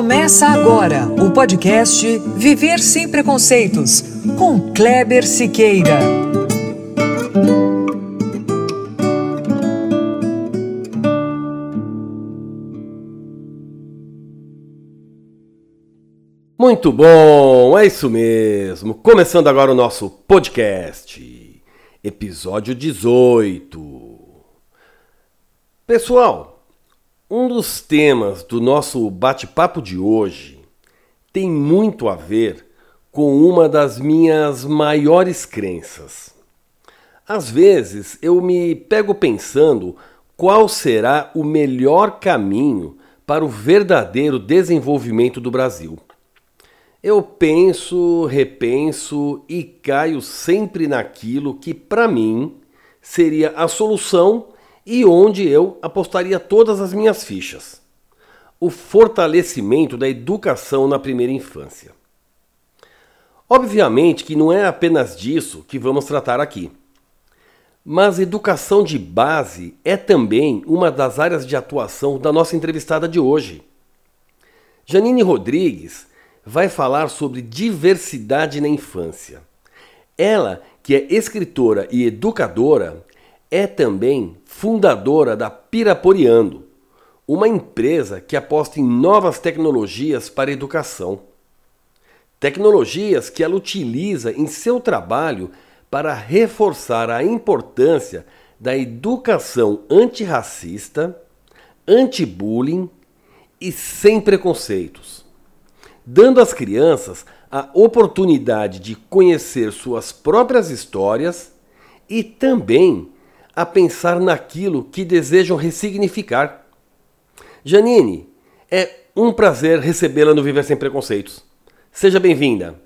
Começa agora o podcast Viver Sem Preconceitos, com Kleber Siqueira. Muito bom, é isso mesmo. Começando agora o nosso podcast, episódio 18. Pessoal, um dos temas do nosso bate-papo de hoje tem muito a ver com uma das minhas maiores crenças. Às vezes eu me pego pensando qual será o melhor caminho para o verdadeiro desenvolvimento do Brasil. Eu penso, repenso e caio sempre naquilo que, para mim, seria a solução e onde eu apostaria todas as minhas fichas: o fortalecimento da educação na primeira infância. Obviamente que não é apenas disso que vamos tratar aqui. Mas educação de base é também uma das áreas de atuação da nossa entrevistada de hoje. Janine Rodrigues vai falar sobre diversidade na infância. Ela, que é escritora e educadora, é também fundadora da Piraporiando, uma empresa que aposta em novas tecnologias para educação. Tecnologias que ela utiliza em seu trabalho para reforçar a importância da educação antirracista, anti-bullying e sem preconceitos, dando às crianças a oportunidade de conhecer suas próprias histórias e também a pensar naquilo que desejam ressignificar. Janine, é um prazer recebê-la no Viver Sem Preconceitos. Seja bem-vinda.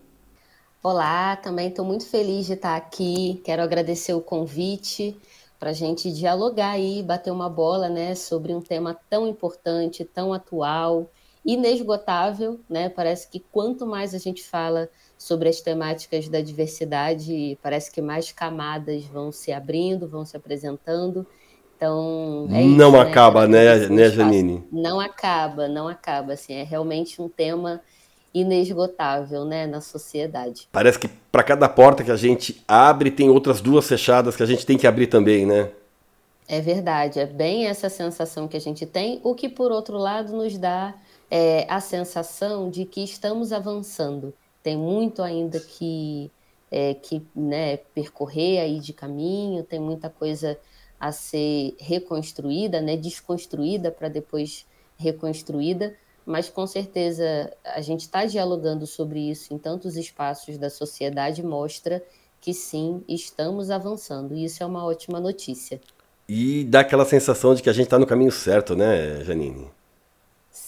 Olá, também estou muito feliz de estar aqui. Quero agradecer o convite para a gente dialogar aí, bater uma bola né, sobre um tema tão importante, tão atual, inesgotável. Né? Parece que quanto mais a gente fala sobre as temáticas da diversidade, parece que mais camadas vão se abrindo, vão se apresentando. Então, é não isso, acaba, né, né, né Janine? Não acaba, não acaba. Assim, é realmente um tema inesgotável, né, na sociedade. Parece que para cada porta que a gente abre tem outras duas fechadas que a gente tem que abrir também, né? É verdade, é bem essa sensação que a gente tem, o que por outro lado nos dá é, a sensação de que estamos avançando tem muito ainda que, é, que né, percorrer aí de caminho, tem muita coisa a ser reconstruída, né, desconstruída para depois reconstruída, mas com certeza a gente está dialogando sobre isso em tantos espaços da sociedade mostra que sim, estamos avançando, e isso é uma ótima notícia. E dá aquela sensação de que a gente está no caminho certo, né, Janine?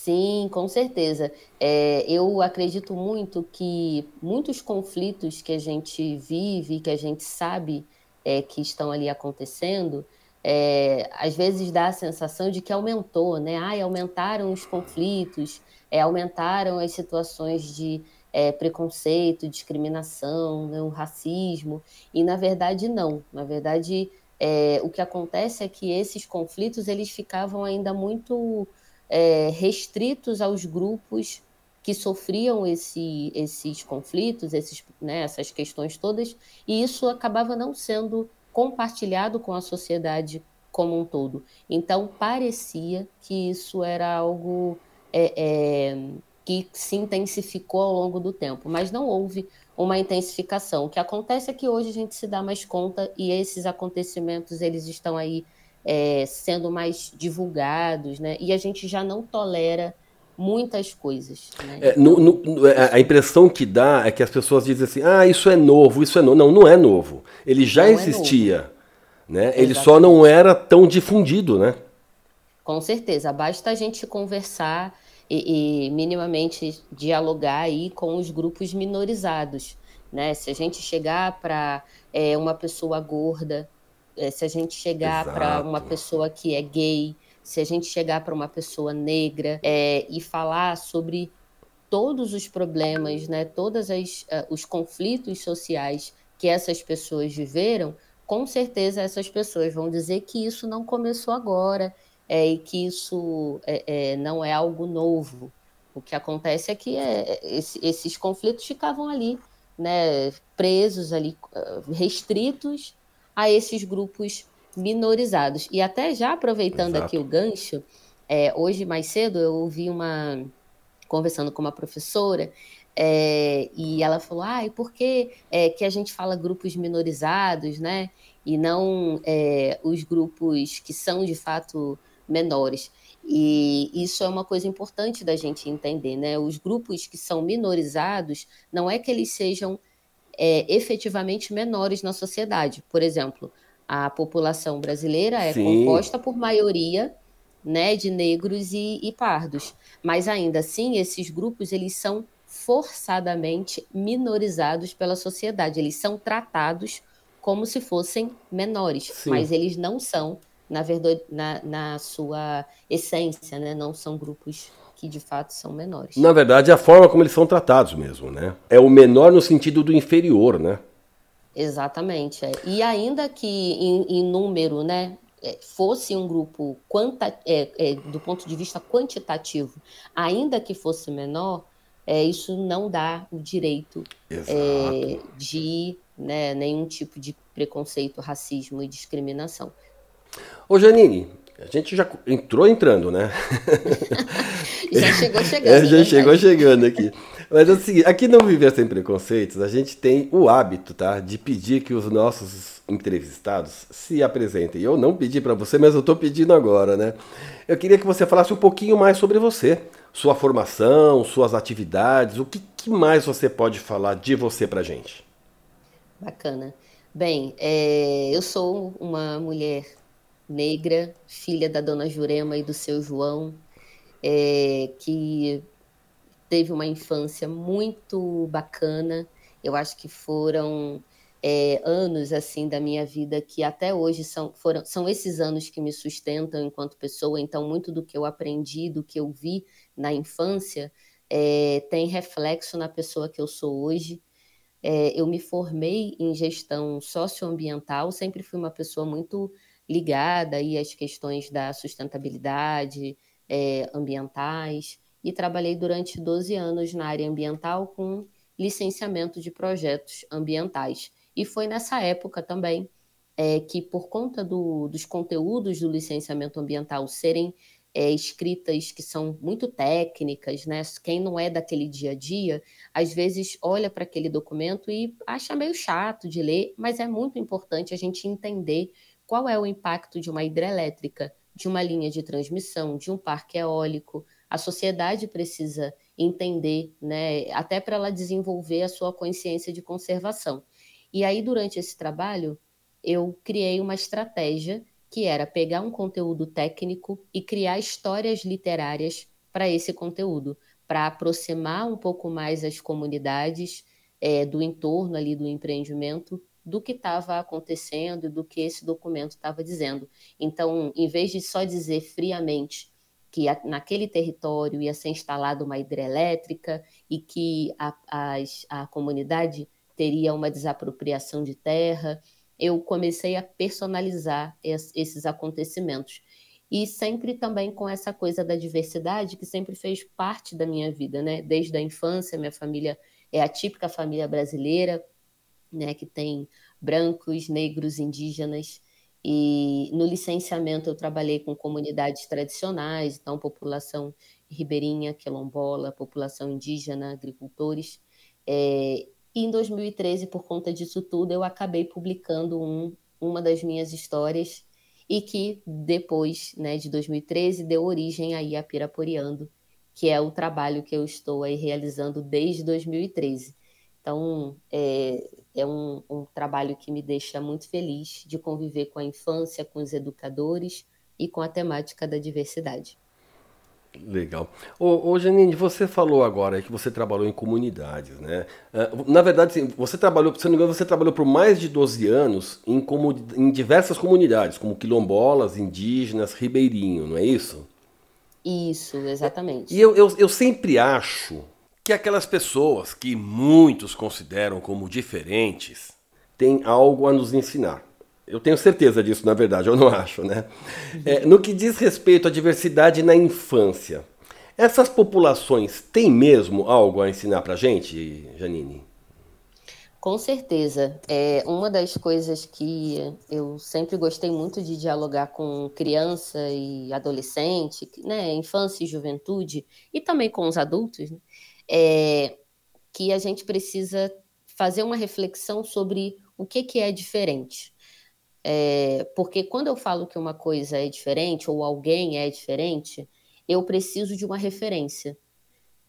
Sim, com certeza. É, eu acredito muito que muitos conflitos que a gente vive, que a gente sabe é, que estão ali acontecendo, é, às vezes dá a sensação de que aumentou, né? Ai, aumentaram os conflitos, é, aumentaram as situações de é, preconceito, discriminação, né, o racismo, e na verdade não. Na verdade, é, o que acontece é que esses conflitos eles ficavam ainda muito é, restritos aos grupos que sofriam esse, esses conflitos, esses, né, essas questões todas, e isso acabava não sendo compartilhado com a sociedade como um todo. Então, parecia que isso era algo é, é, que se intensificou ao longo do tempo, mas não houve uma intensificação. O que acontece é que hoje a gente se dá mais conta e esses acontecimentos eles estão aí é, sendo mais divulgados, né? E a gente já não tolera muitas coisas. Né? É, no, no, é, a impressão que dá é que as pessoas dizem assim: ah, isso é novo, isso é novo. Não, não é novo. Ele já não é existia. É né? Ele só não era tão difundido, né? Com certeza. Basta a gente conversar e, e minimamente dialogar aí com os grupos minorizados. Né? Se a gente chegar para é, uma pessoa gorda se a gente chegar para uma pessoa que é gay, se a gente chegar para uma pessoa negra é, e falar sobre todos os problemas, né, todos uh, os conflitos sociais que essas pessoas viveram, com certeza essas pessoas vão dizer que isso não começou agora é, e que isso é, é, não é algo novo. O que acontece é que é, esse, esses conflitos ficavam ali, né, presos ali, ah, restritos a esses grupos minorizados. E até já aproveitando Exato. aqui o gancho, é, hoje mais cedo eu ouvi uma conversando com uma professora é, e ela falou, ah, e por que, é, que a gente fala grupos minorizados, né? E não é, os grupos que são de fato menores. E isso é uma coisa importante da gente entender, né? Os grupos que são minorizados não é que eles sejam é, efetivamente menores na sociedade. Por exemplo, a população brasileira é Sim. composta por maioria né, de negros e, e pardos. Mas ainda assim, esses grupos eles são forçadamente minorizados pela sociedade. Eles são tratados como se fossem menores, Sim. mas eles não são, na verdade, na, na sua essência, né? Não são grupos que de fato são menores. Na verdade, é a forma como eles são tratados mesmo, né? É o menor no sentido do inferior, né? Exatamente. É. E ainda que em, em número, né, é, fosse um grupo quanta, é, é, do ponto de vista quantitativo, ainda que fosse menor, é, isso não dá o direito é, de né, nenhum tipo de preconceito, racismo e discriminação. Ô Janine, a gente já entrou entrando, né? já chegou chegando. É, já né? chegou chegando aqui. Mas assim, aqui no Viver Sem Preconceitos, a gente tem o hábito, tá? De pedir que os nossos entrevistados se apresentem. Eu não pedi para você, mas eu estou pedindo agora, né? Eu queria que você falasse um pouquinho mais sobre você, sua formação, suas atividades, o que, que mais você pode falar de você para gente? Bacana. Bem, é, eu sou uma mulher negra, filha da dona Jurema e do seu João, é, que teve uma infância muito bacana. Eu acho que foram é, anos assim da minha vida que até hoje são, foram, são esses anos que me sustentam enquanto pessoa. Então, muito do que eu aprendi, do que eu vi na infância, é, tem reflexo na pessoa que eu sou hoje. É, eu me formei em gestão socioambiental, sempre fui uma pessoa muito ligada aí às questões da sustentabilidade é, ambientais e trabalhei durante 12 anos na área ambiental com licenciamento de projetos ambientais. E foi nessa época também é, que, por conta do, dos conteúdos do licenciamento ambiental serem é, escritas que são muito técnicas, né? Quem não é daquele dia a dia, às vezes olha para aquele documento e acha meio chato de ler, mas é muito importante a gente entender qual é o impacto de uma hidrelétrica, de uma linha de transmissão, de um parque eólico, a sociedade precisa entender, né, até para ela desenvolver a sua consciência de conservação. E aí, durante esse trabalho, eu criei uma estratégia que era pegar um conteúdo técnico e criar histórias literárias para esse conteúdo, para aproximar um pouco mais as comunidades é, do entorno ali do empreendimento do que estava acontecendo e do que esse documento estava dizendo. Então, em vez de só dizer friamente que naquele território ia ser instalada uma hidrelétrica e que a, a, a comunidade teria uma desapropriação de terra. Eu comecei a personalizar esses acontecimentos. E sempre também com essa coisa da diversidade que sempre fez parte da minha vida, né? Desde a infância, minha família é a típica família brasileira, né? Que tem brancos, negros, indígenas. E no licenciamento eu trabalhei com comunidades tradicionais, então população ribeirinha, quilombola, população indígena, agricultores. É, e em 2013, por conta disso tudo, eu acabei publicando um, uma das minhas histórias e que depois, né, de 2013, deu origem aí a Piraporeando, que é o trabalho que eu estou aí realizando desde 2013. Então, é, é um, um, trabalho que me deixa muito feliz de conviver com a infância, com os educadores e com a temática da diversidade. Legal. Ô, ô Janine, você falou agora que você trabalhou em comunidades, né? Ah, na verdade, você trabalhou, se não me engano, você trabalhou por mais de 12 anos em, em diversas comunidades, como quilombolas, indígenas, ribeirinho, não é isso? Isso, exatamente. E eu, eu, eu sempre acho que aquelas pessoas que muitos consideram como diferentes têm algo a nos ensinar. Eu tenho certeza disso, na verdade, eu não acho, né? É, no que diz respeito à diversidade na infância, Essas populações têm mesmo algo a ensinar para gente, Janine? Com certeza. É uma das coisas que eu sempre gostei muito de dialogar com criança e adolescente, né, infância e juventude, e também com os adultos, né, é que a gente precisa fazer uma reflexão sobre o que, que é diferente. É, porque quando eu falo que uma coisa é diferente ou alguém é diferente, eu preciso de uma referência.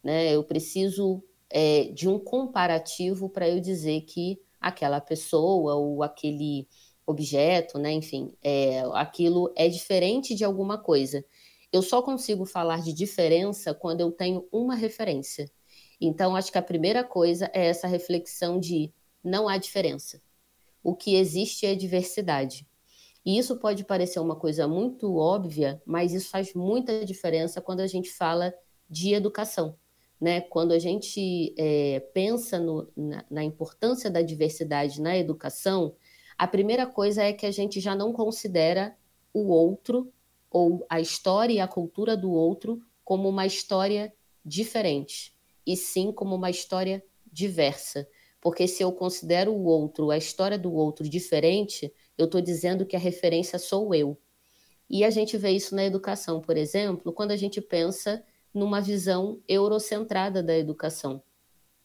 Né? Eu preciso é, de um comparativo para eu dizer que aquela pessoa ou aquele objeto, né, enfim, é, aquilo é diferente de alguma coisa. Eu só consigo falar de diferença quando eu tenho uma referência. Então, acho que a primeira coisa é essa reflexão de não há diferença. O que existe é diversidade. E isso pode parecer uma coisa muito óbvia, mas isso faz muita diferença quando a gente fala de educação. Né? Quando a gente é, pensa no, na, na importância da diversidade na educação, a primeira coisa é que a gente já não considera o outro ou a história e a cultura do outro como uma história diferente, e sim como uma história diversa. Porque se eu considero o outro, a história do outro diferente, eu estou dizendo que a referência sou eu. E a gente vê isso na educação, por exemplo, quando a gente pensa numa visão eurocentrada da educação.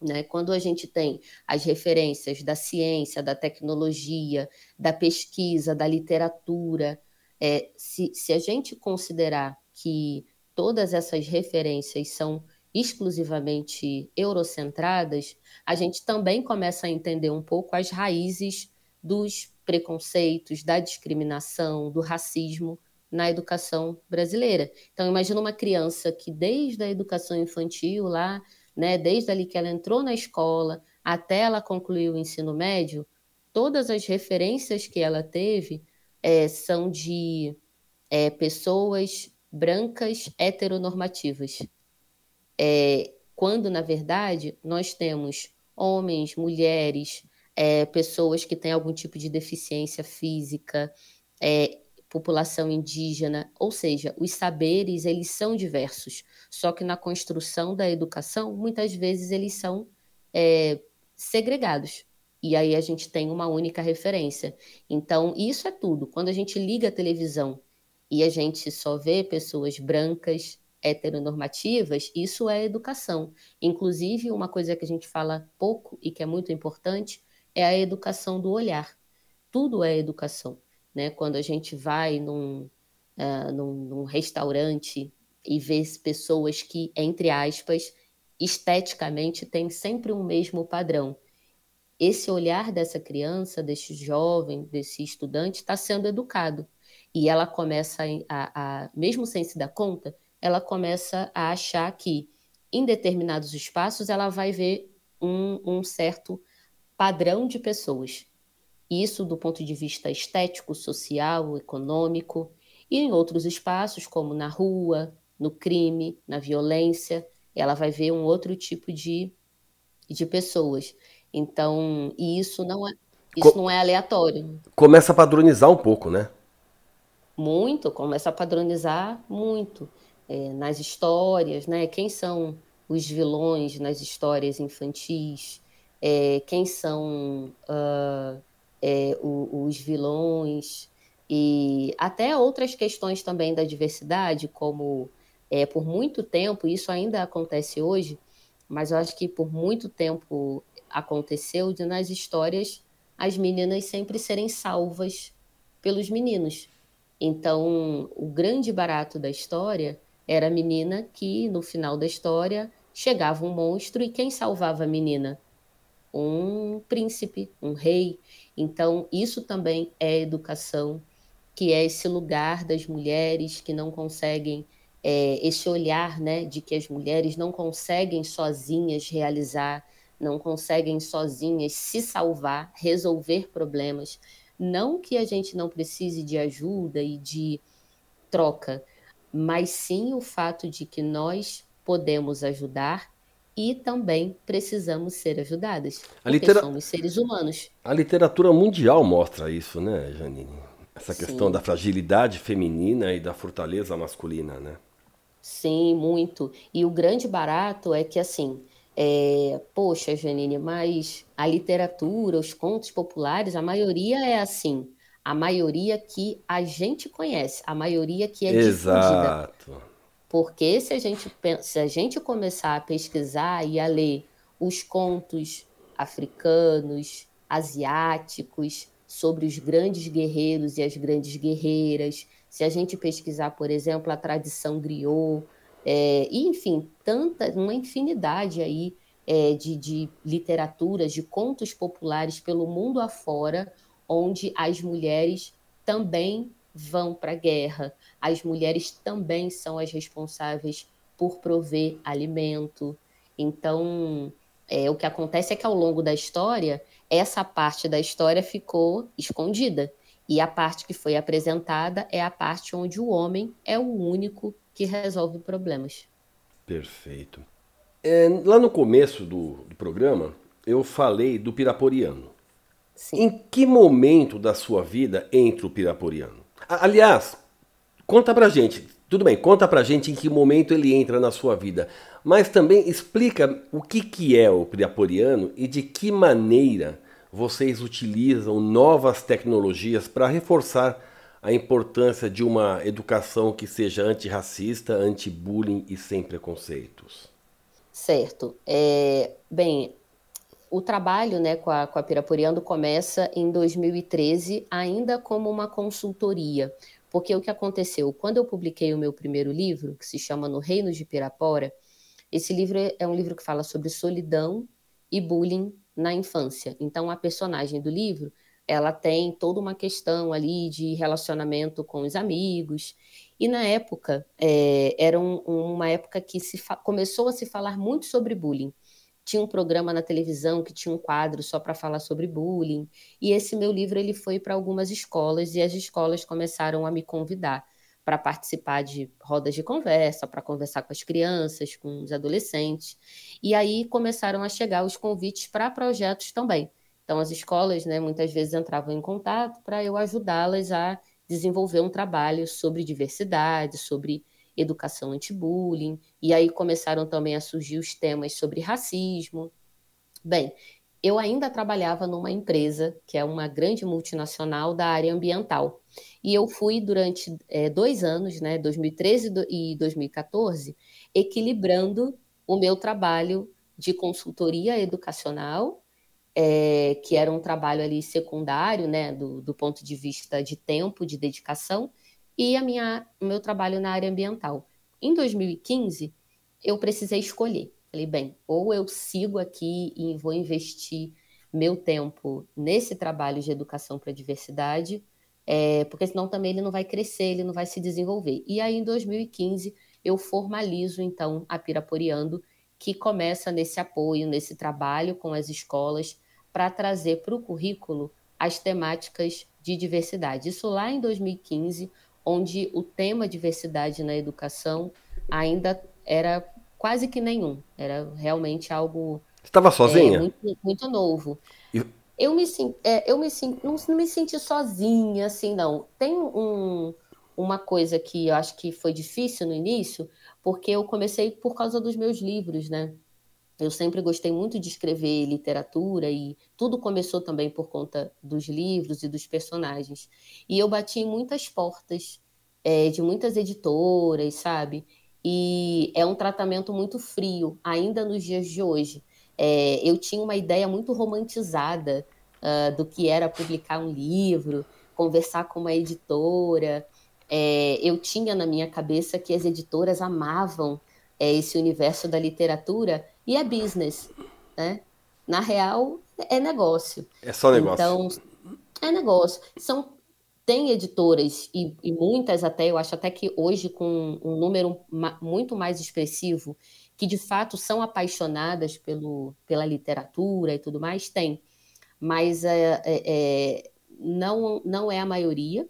Né? Quando a gente tem as referências da ciência, da tecnologia, da pesquisa, da literatura, é, se, se a gente considerar que todas essas referências são exclusivamente eurocentradas, a gente também começa a entender um pouco as raízes dos preconceitos, da discriminação, do racismo na educação brasileira. Então, imagina uma criança que desde a educação infantil lá, né, desde ali que ela entrou na escola até ela concluir o ensino médio, todas as referências que ela teve é, são de é, pessoas brancas heteronormativas. É, quando, na verdade, nós temos homens, mulheres, é, pessoas que têm algum tipo de deficiência física, é, população indígena, ou seja, os saberes eles são diversos, só que na construção da educação muitas vezes eles são é, segregados. E aí a gente tem uma única referência. Então, isso é tudo. Quando a gente liga a televisão e a gente só vê pessoas brancas, heteronormativas, isso é educação. Inclusive, uma coisa que a gente fala pouco e que é muito importante é a educação do olhar. Tudo é educação. Né? Quando a gente vai num, uh, num, num restaurante e vê pessoas que, entre aspas, esteticamente têm sempre um mesmo padrão. Esse olhar dessa criança, desse jovem, desse estudante, está sendo educado. E ela começa a, a, mesmo sem se dar conta, ela começa a achar que em determinados espaços ela vai ver um, um certo padrão de pessoas. Isso do ponto de vista estético, social, econômico, e em outros espaços, como na rua, no crime, na violência, ela vai ver um outro tipo de, de pessoas. Então, e isso não é isso não é aleatório. Começa a padronizar um pouco, né? Muito, começa a padronizar muito é, nas histórias, né? Quem são os vilões nas histórias infantis? É, quem são uh, é, o, os vilões e até outras questões também da diversidade, como é, por muito tempo, isso ainda acontece hoje, mas eu acho que por muito tempo aconteceu de nas histórias as meninas sempre serem salvas pelos meninos. Então, o grande barato da história era a menina que, no final da história, chegava um monstro e quem salvava a menina? Um príncipe, um rei. Então, isso também é educação, que é esse lugar das mulheres que não conseguem, é, esse olhar né, de que as mulheres não conseguem sozinhas realizar, não conseguem sozinhas se salvar, resolver problemas. Não que a gente não precise de ajuda e de troca, mas sim o fato de que nós podemos ajudar e também precisamos ser ajudadas. A porque litera... somos seres humanos. A literatura mundial mostra isso, né, Janine? Essa questão Sim. da fragilidade feminina e da fortaleza masculina, né? Sim, muito. E o grande barato é que, assim, é, poxa, Janine, mas a literatura, os contos populares, a maioria é assim. A maioria que a gente conhece, a maioria que é Exato. difundida. Porque se a, gente, se a gente começar a pesquisar e a ler os contos africanos, asiáticos, sobre os grandes guerreiros e as grandes guerreiras, se a gente pesquisar, por exemplo, a tradição griot, é, e, enfim, tanta, uma infinidade aí é, de, de literaturas, de contos populares pelo mundo afora, onde as mulheres também vão para a guerra, as mulheres também são as responsáveis por prover alimento. Então, é, o que acontece é que ao longo da história, essa parte da história ficou escondida. E a parte que foi apresentada é a parte onde o homem é o único que resolve problemas. Perfeito. É, lá no começo do, do, programa, eu falei do Piraporiano. Sim. Em que momento da sua vida entra o Piraporiano? Aliás, conta pra gente. Tudo bem, conta pra gente em que momento ele entra na sua vida. Mas também explica o que, que é o Piraporiano e de que maneira vocês utilizam novas tecnologias para reforçar a importância de uma educação que seja antirracista, anti-bullying e sem preconceitos. Certo. É, bem, o trabalho né, com, a, com a Piraporiando começa em 2013, ainda como uma consultoria. Porque o que aconteceu? Quando eu publiquei o meu primeiro livro, que se chama No Reino de Pirapora, esse livro é um livro que fala sobre solidão e bullying na infância. Então, a personagem do livro ela tem toda uma questão ali de relacionamento com os amigos. E na época, é, era um, uma época que se começou a se falar muito sobre bullying. Tinha um programa na televisão que tinha um quadro só para falar sobre bullying. E esse meu livro ele foi para algumas escolas e as escolas começaram a me convidar para participar de rodas de conversa, para conversar com as crianças, com os adolescentes. E aí começaram a chegar os convites para projetos também. Então, as escolas, né, muitas vezes entravam em contato para eu ajudá-las a desenvolver um trabalho sobre diversidade, sobre educação anti-bullying, e aí começaram também a surgir os temas sobre racismo. Bem, eu ainda trabalhava numa empresa que é uma grande multinacional da área ambiental. E eu fui durante é, dois anos, né, 2013 e 2014, equilibrando o meu trabalho de consultoria educacional é, que era um trabalho ali secundário, né, do, do, ponto de vista de tempo, de dedicação, e a minha, o meu trabalho na área ambiental. Em 2015, eu precisei escolher. Falei, bem, ou eu sigo aqui e vou investir meu tempo nesse trabalho de educação para a diversidade, é, porque senão também ele não vai crescer, ele não vai se desenvolver. E aí, em 2015, eu formalizo, então, a Piraporiando, que começa nesse apoio, nesse trabalho com as escolas, para trazer para o currículo as temáticas de diversidade. Isso lá em 2015, onde o tema diversidade na educação ainda era quase que nenhum, era realmente algo. Estava sozinha? É, muito, muito, novo. E... Eu me, é, eu me não, não me senti sozinha, assim, não. Tem um, uma coisa que eu acho que foi difícil no início, porque eu comecei por causa dos meus livros, né? Eu sempre gostei muito de escrever literatura e tudo começou também por conta dos livros e dos personagens. E eu bati em muitas portas é, de muitas editoras, sabe? E é um tratamento muito frio, ainda nos dias de hoje. É, eu tinha uma ideia muito romantizada uh, do que era publicar um livro, conversar com uma editora. É, eu tinha na minha cabeça que as editoras amavam é, esse universo da literatura e é business, né? Na real, é negócio. É só negócio. Então, é negócio. São, tem editoras, e, e muitas até, eu acho até que hoje com um número muito mais expressivo, que de fato são apaixonadas pelo, pela literatura e tudo mais, tem. Mas é, é, é não, não é a maioria,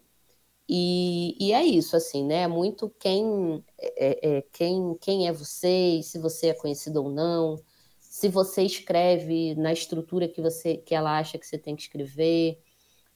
e, e, é isso, assim, né? É muito quem é, é, quem, quem é você, se você é conhecido ou não, se você escreve na estrutura que você que ela acha que você tem que escrever.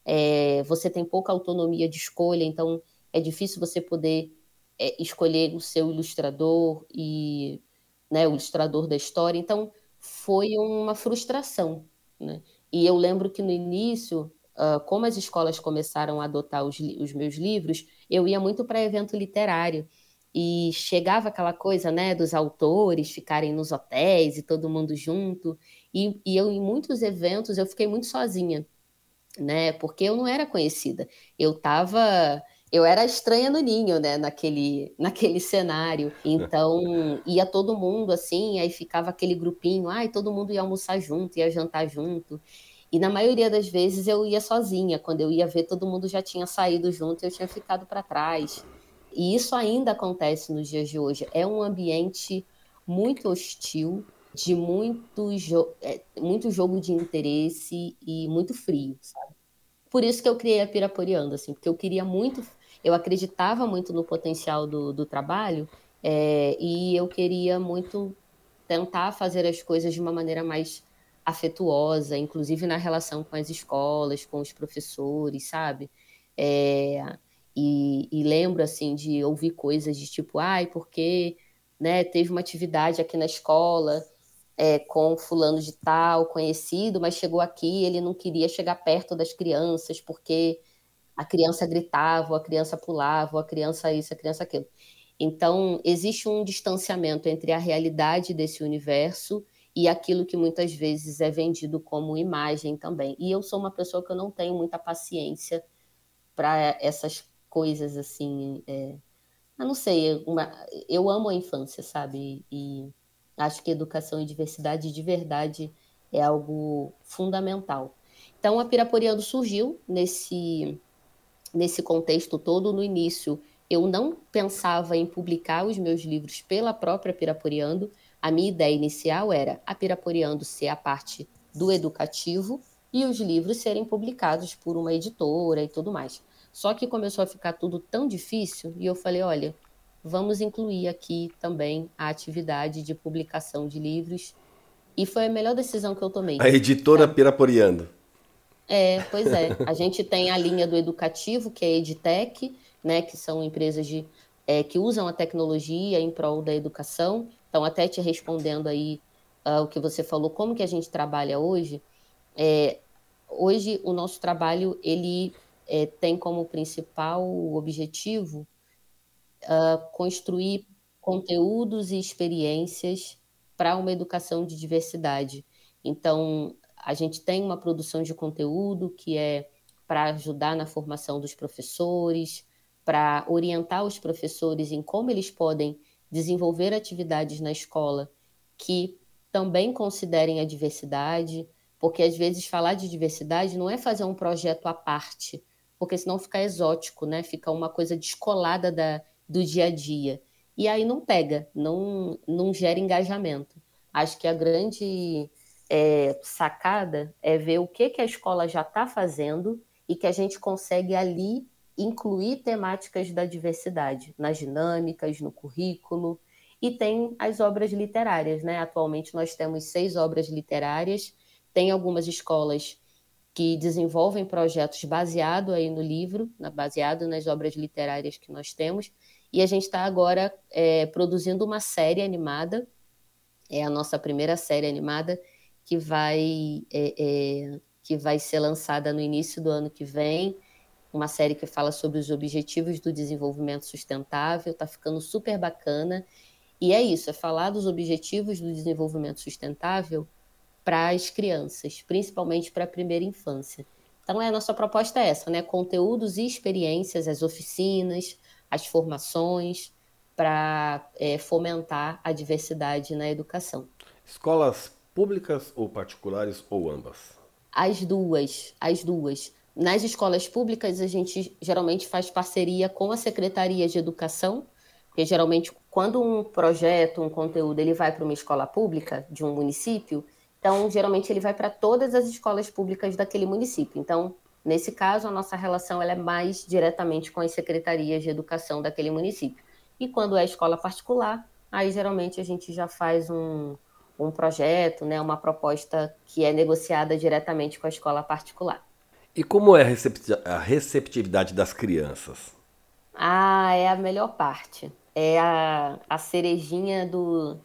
É, você tem pouca autonomia de escolha, então é difícil você poder é, escolher o seu ilustrador e né, o ilustrador da história. Então, foi uma frustração. Né? E eu lembro que no início, uh, como as escolas começaram a adotar os, os meus livros, eu ia muito para evento literário. E chegava aquela coisa, né, dos autores ficarem nos hotéis e todo mundo junto. E, e eu, em muitos eventos, eu fiquei muito sozinha, né, porque eu não era conhecida. Eu estava eu era estranha no ninho, né, naquele, naquele cenário. Então, ia todo mundo assim, aí ficava aquele grupinho, ai, todo mundo ia almoçar junto, ia jantar junto. E na maioria das vezes eu ia sozinha, quando eu ia ver todo mundo já tinha saído junto, eu tinha ficado para trás. E isso ainda acontece nos dias de hoje. É um ambiente muito hostil, de muito, jo é, muito jogo de interesse e muito frio, sabe? Por isso que eu criei a Piraporeando, assim, porque eu queria muito eu acreditava muito no potencial do, do trabalho é, e eu queria muito tentar fazer as coisas de uma maneira mais afetuosa, inclusive na relação com as escolas, com os professores, sabe? É, e, e, lembro assim de ouvir coisas de tipo, ai, porque né, teve uma atividade aqui na escola é, com fulano de tal, conhecido, mas chegou aqui, ele não queria chegar perto das crianças porque a criança gritava, ou a criança pulava, ou a criança isso, a criança aquilo. Então, existe um distanciamento entre a realidade desse universo e aquilo que muitas vezes é vendido como imagem também. E eu sou uma pessoa que eu não tenho muita paciência para essas coisas assim. É... Eu não sei, uma... eu amo a infância, sabe? E acho que educação e diversidade de verdade é algo fundamental. Então, a Piraporeando surgiu nesse nesse contexto todo, no início, eu não pensava em publicar os meus livros pela própria Piraporeando. A minha ideia inicial era a Piraporeando ser a parte do educativo e os livros serem publicados por uma editora e tudo mais. Só que começou a ficar tudo tão difícil e eu falei, olha, vamos incluir aqui também a atividade de publicação de livros. E foi a melhor decisão que eu tomei. A editora Piraporeando. É, pois é. A gente tem a linha do educativo, que é a EdTech, né, que são empresas de, é, que usam a tecnologia em prol da educação. Então, até te respondendo aí uh, o que você falou, como que a gente trabalha hoje, é, hoje o nosso trabalho ele é, tem como principal objetivo uh, construir conteúdos e experiências para uma educação de diversidade. Então, a gente tem uma produção de conteúdo que é para ajudar na formação dos professores, para orientar os professores em como eles podem desenvolver atividades na escola que também considerem a diversidade, porque às vezes falar de diversidade não é fazer um projeto à parte, porque senão fica exótico, né? Fica uma coisa descolada da, do dia a dia. E aí não pega, não, não gera engajamento. Acho que a grande é, sacada é ver o que, que a escola já está fazendo e que a gente consegue ali incluir temáticas da diversidade nas dinâmicas, no currículo. E tem as obras literárias, né? Atualmente nós temos seis obras literárias, tem algumas escolas que desenvolvem projetos baseado aí no livro, baseado nas obras literárias que nós temos, e a gente está agora é, produzindo uma série animada, é a nossa primeira série animada, que vai, é, é, que vai ser lançada no início do ano que vem, uma série que fala sobre os objetivos do desenvolvimento sustentável, está ficando super bacana. E é isso, é falar dos objetivos do desenvolvimento sustentável para as crianças, principalmente para a primeira infância. Então, a nossa proposta é essa, né? Conteúdos e experiências, as oficinas, as formações, para é, fomentar a diversidade na educação. Escolas públicas ou particulares ou ambas? As duas, as duas. Nas escolas públicas, a gente geralmente faz parceria com a Secretaria de Educação, porque geralmente quando um projeto, um conteúdo, ele vai para uma escola pública de um município, então geralmente ele vai para todas as escolas públicas daquele município. Então, nesse caso, a nossa relação ela é mais diretamente com as secretarias de educação daquele município. E quando é escola particular, aí geralmente a gente já faz um, um projeto, né, uma proposta que é negociada diretamente com a escola particular. E como é a receptividade das crianças? Ah, é a melhor parte. É a, a cerejinha do,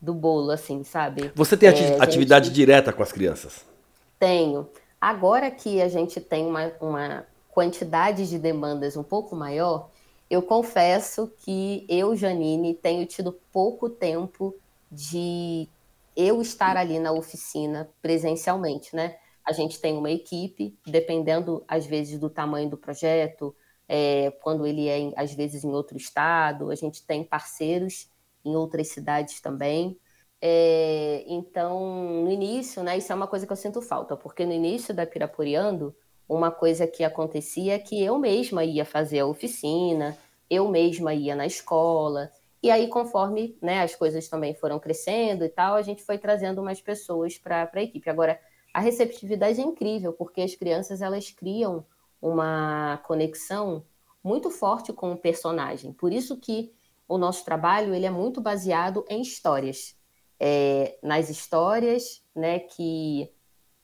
do bolo, assim, sabe? Você tem é, atividade gente... direta com as crianças? Tenho. Agora que a gente tem uma, uma quantidade de demandas um pouco maior, eu confesso que eu, Janine, tenho tido pouco tempo de eu estar ali na oficina presencialmente, né? A gente tem uma equipe, dependendo às vezes do tamanho do projeto, é, quando ele é às vezes em outro estado, a gente tem parceiros em outras cidades também. É, então, no início, né, isso é uma coisa que eu sinto falta, porque no início da Pirapuriando, uma coisa que acontecia é que eu mesma ia fazer a oficina, eu mesma ia na escola, e aí, conforme né, as coisas também foram crescendo e tal, a gente foi trazendo mais pessoas para a equipe. Agora, a receptividade é incrível, porque as crianças elas criam uma conexão muito forte com o personagem. Por isso que o nosso trabalho ele é muito baseado em histórias. É, nas histórias né, que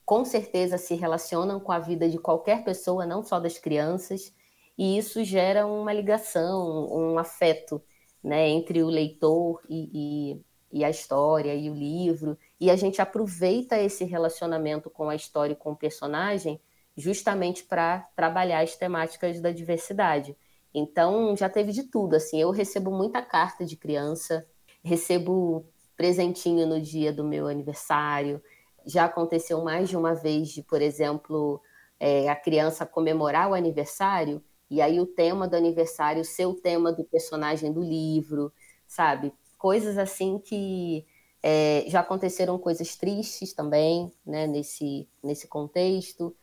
com certeza se relacionam com a vida de qualquer pessoa, não só das crianças, e isso gera uma ligação, um afeto né, entre o leitor e, e, e, a história e o livro, e a gente aproveita esse relacionamento com a história e com o personagem justamente para trabalhar as temáticas da diversidade. Então, já teve de tudo, assim, eu recebo muita carta de criança, recebo presentinho no dia do meu aniversário, já aconteceu mais de uma vez de, por exemplo, é, a criança comemorar o aniversário e aí o tema do aniversário ser o tema do personagem do livro, sabe? Coisas assim que é, já aconteceram coisas tristes também, né? Nesse, nesse contexto.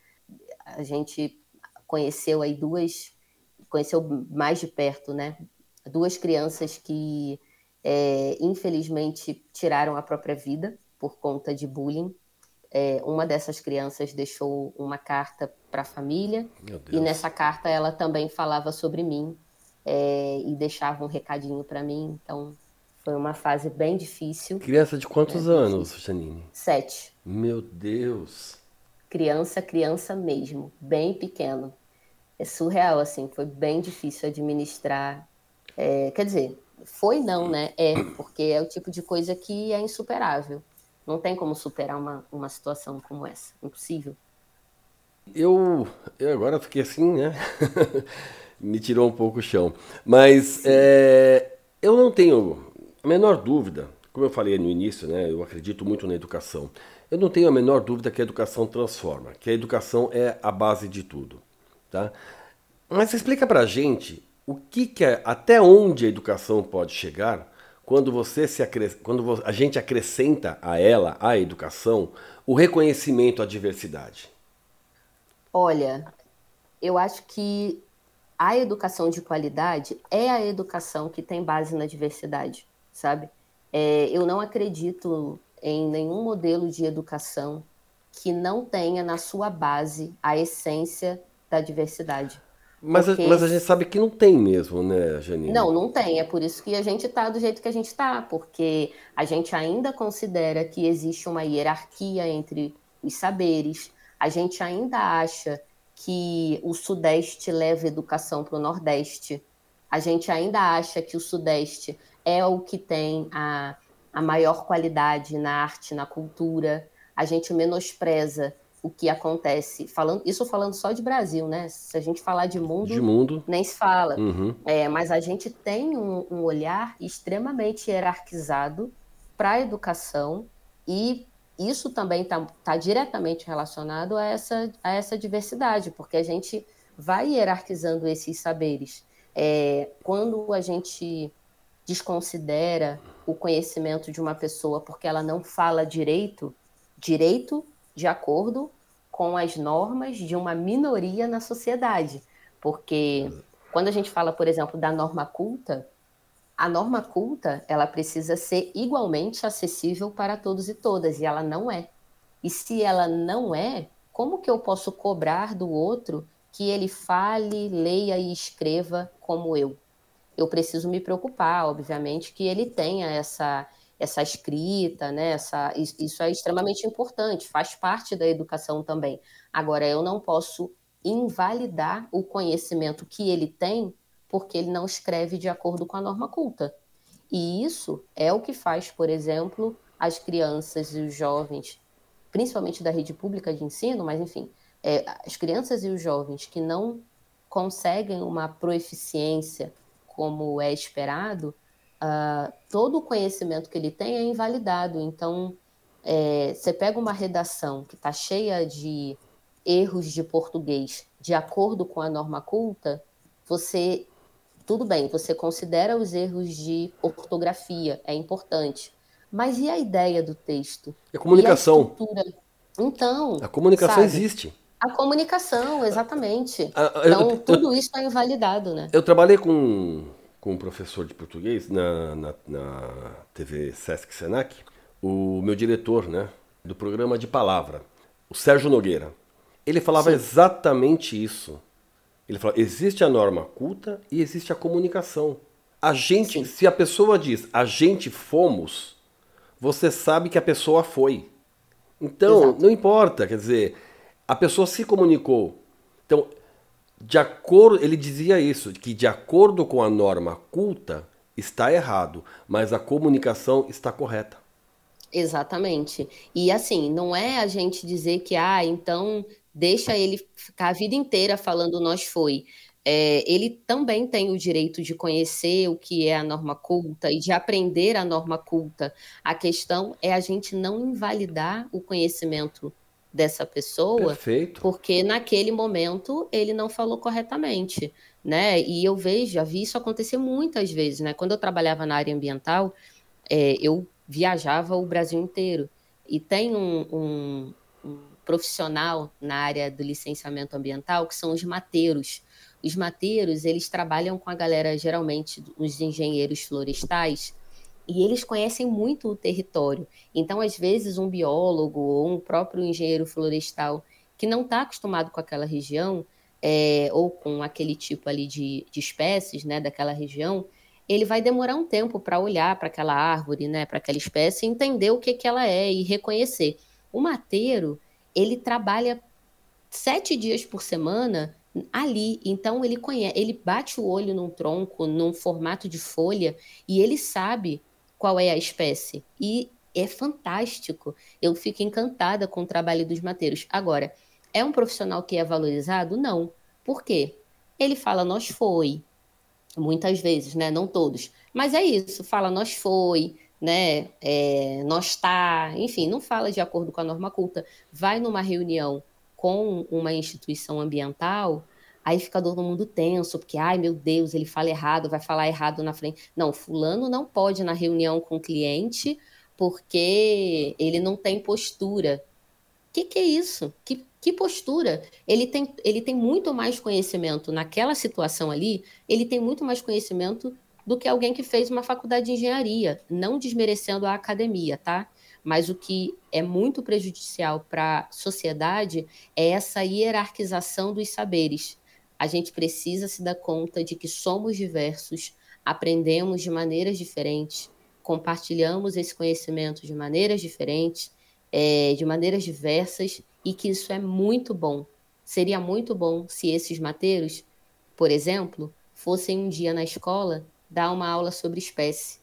A gente conheceu aí duas, conheceu mais de perto, né? Duas crianças que é, infelizmente tiraram a própria vida por conta de bullying é, uma dessas crianças deixou uma carta para a família e nessa carta ela também falava sobre mim é, e deixava um recadinho para mim. Então foi uma fase bem difícil. Criança de quantos né, anos, Janine? Sete. Meu Deus. Criança, criança mesmo, bem pequeno. É surreal, assim, foi bem difícil administrar. É, quer dizer, foi não, né? É, porque é o tipo de coisa que é insuperável. Não tem como superar uma, uma situação como essa. Impossível. Eu, eu agora fiquei assim, né? Me tirou um pouco o chão. Mas é, eu não tenho a menor dúvida, como eu falei no início, né? Eu acredito muito na educação. Eu não tenho a menor dúvida que a educação transforma, que a educação é a base de tudo, tá? Mas explica pra gente o que, que é, até onde a educação pode chegar quando você se quando a gente acrescenta a ela, a educação, o reconhecimento à diversidade? Olha, eu acho que a educação de qualidade é a educação que tem base na diversidade, sabe? É, eu não acredito em nenhum modelo de educação que não tenha na sua base a essência da diversidade. Mas, Porque... mas a gente sabe que não tem mesmo, né, Janine? Não, não tem. É por isso que a gente está do jeito que a gente está, porque a gente ainda considera que existe uma hierarquia entre os saberes, a gente ainda acha que o Sudeste leva educação para o Nordeste, a gente ainda acha que o Sudeste é o que tem a, a maior qualidade na arte, na cultura, a gente menospreza o que acontece, falando isso falando só de Brasil, né? Se a gente falar de mundo, de mundo. nem se fala. Uhum. É, mas a gente tem um, um olhar extremamente hierarquizado para a educação e isso também está tá diretamente relacionado a essa, a essa diversidade, porque a gente vai hierarquizando esses saberes. É, quando a gente desconsidera o conhecimento de uma pessoa porque ela não fala direito, direito de acordo com as normas de uma minoria na sociedade. Porque quando a gente fala, por exemplo, da norma culta, a norma culta ela precisa ser igualmente acessível para todos e todas, e ela não é. E se ela não é, como que eu posso cobrar do outro que ele fale, leia e escreva como eu? Eu preciso me preocupar, obviamente, que ele tenha essa essa escrita, né? Essa, isso é extremamente importante, faz parte da educação também. Agora, eu não posso invalidar o conhecimento que ele tem porque ele não escreve de acordo com a norma culta. E isso é o que faz, por exemplo, as crianças e os jovens, principalmente da rede pública de ensino, mas enfim, é, as crianças e os jovens que não conseguem uma proeficiência como é esperado, uh, todo o conhecimento que ele tem é invalidado. Então, é, você pega uma redação que está cheia de erros de português de acordo com a norma culta, você tudo bem, você considera os erros de ortografia, é importante. Mas e a ideia do texto? E a comunicação. E a então. A comunicação sabe? existe. A comunicação, exatamente. Ah, ah, então, eu, tudo isso está invalidado, né? Eu trabalhei com, com um professor de português na, na, na TV Sesc Senac, o meu diretor, né, do programa de palavra, o Sérgio Nogueira. Ele falava Sim. exatamente isso. Ele falava: existe a norma culta e existe a comunicação. A gente, Sim. se a pessoa diz a gente fomos, você sabe que a pessoa foi. Então, Exato. não importa, quer dizer, a pessoa se comunicou. Então, de acordo, ele dizia isso, que de acordo com a norma culta está errado, mas a comunicação está correta. Exatamente. E assim, não é a gente dizer que, ah, então deixa ele ficar a vida inteira falando nós foi. É, ele também tem o direito de conhecer o que é a norma culta e de aprender a norma culta. A questão é a gente não invalidar o conhecimento dessa pessoa, Perfeito. porque naquele momento ele não falou corretamente, né? E eu vejo, já vi isso acontecer muitas vezes, né? Quando eu trabalhava na área ambiental, é, eu viajava o Brasil inteiro e tem um, um, um profissional na área do licenciamento ambiental que são os mateiros. Os mateiros, eles trabalham com a galera, geralmente, os engenheiros florestais, e eles conhecem muito o território. Então, às vezes, um biólogo ou um próprio engenheiro florestal que não está acostumado com aquela região, é, ou com aquele tipo ali de, de espécies né, daquela região, ele vai demorar um tempo para olhar para aquela árvore, né, para aquela espécie, entender o que, que ela é e reconhecer. O mateiro, ele trabalha sete dias por semana ali. Então ele conhece, ele bate o olho num tronco, num formato de folha, e ele sabe qual é a espécie. E é fantástico. Eu fico encantada com o trabalho dos mateiros. Agora, é um profissional que é valorizado? Não. Por quê? Ele fala nós foi, muitas vezes, né? Não todos. Mas é isso, fala nós foi, né? É, nós tá, enfim, não fala de acordo com a norma culta. Vai numa reunião com uma instituição ambiental, Aí fica todo mundo tenso, porque, ai meu Deus, ele fala errado, vai falar errado na frente. Não, fulano não pode na reunião com o cliente porque ele não tem postura. O que, que é isso? Que, que postura? Ele tem, ele tem muito mais conhecimento naquela situação ali, ele tem muito mais conhecimento do que alguém que fez uma faculdade de engenharia, não desmerecendo a academia, tá? Mas o que é muito prejudicial para a sociedade é essa hierarquização dos saberes a gente precisa se dar conta de que somos diversos, aprendemos de maneiras diferentes, compartilhamos esse conhecimento de maneiras diferentes, é, de maneiras diversas, e que isso é muito bom. Seria muito bom se esses mateiros, por exemplo, fossem um dia na escola dar uma aula sobre espécie.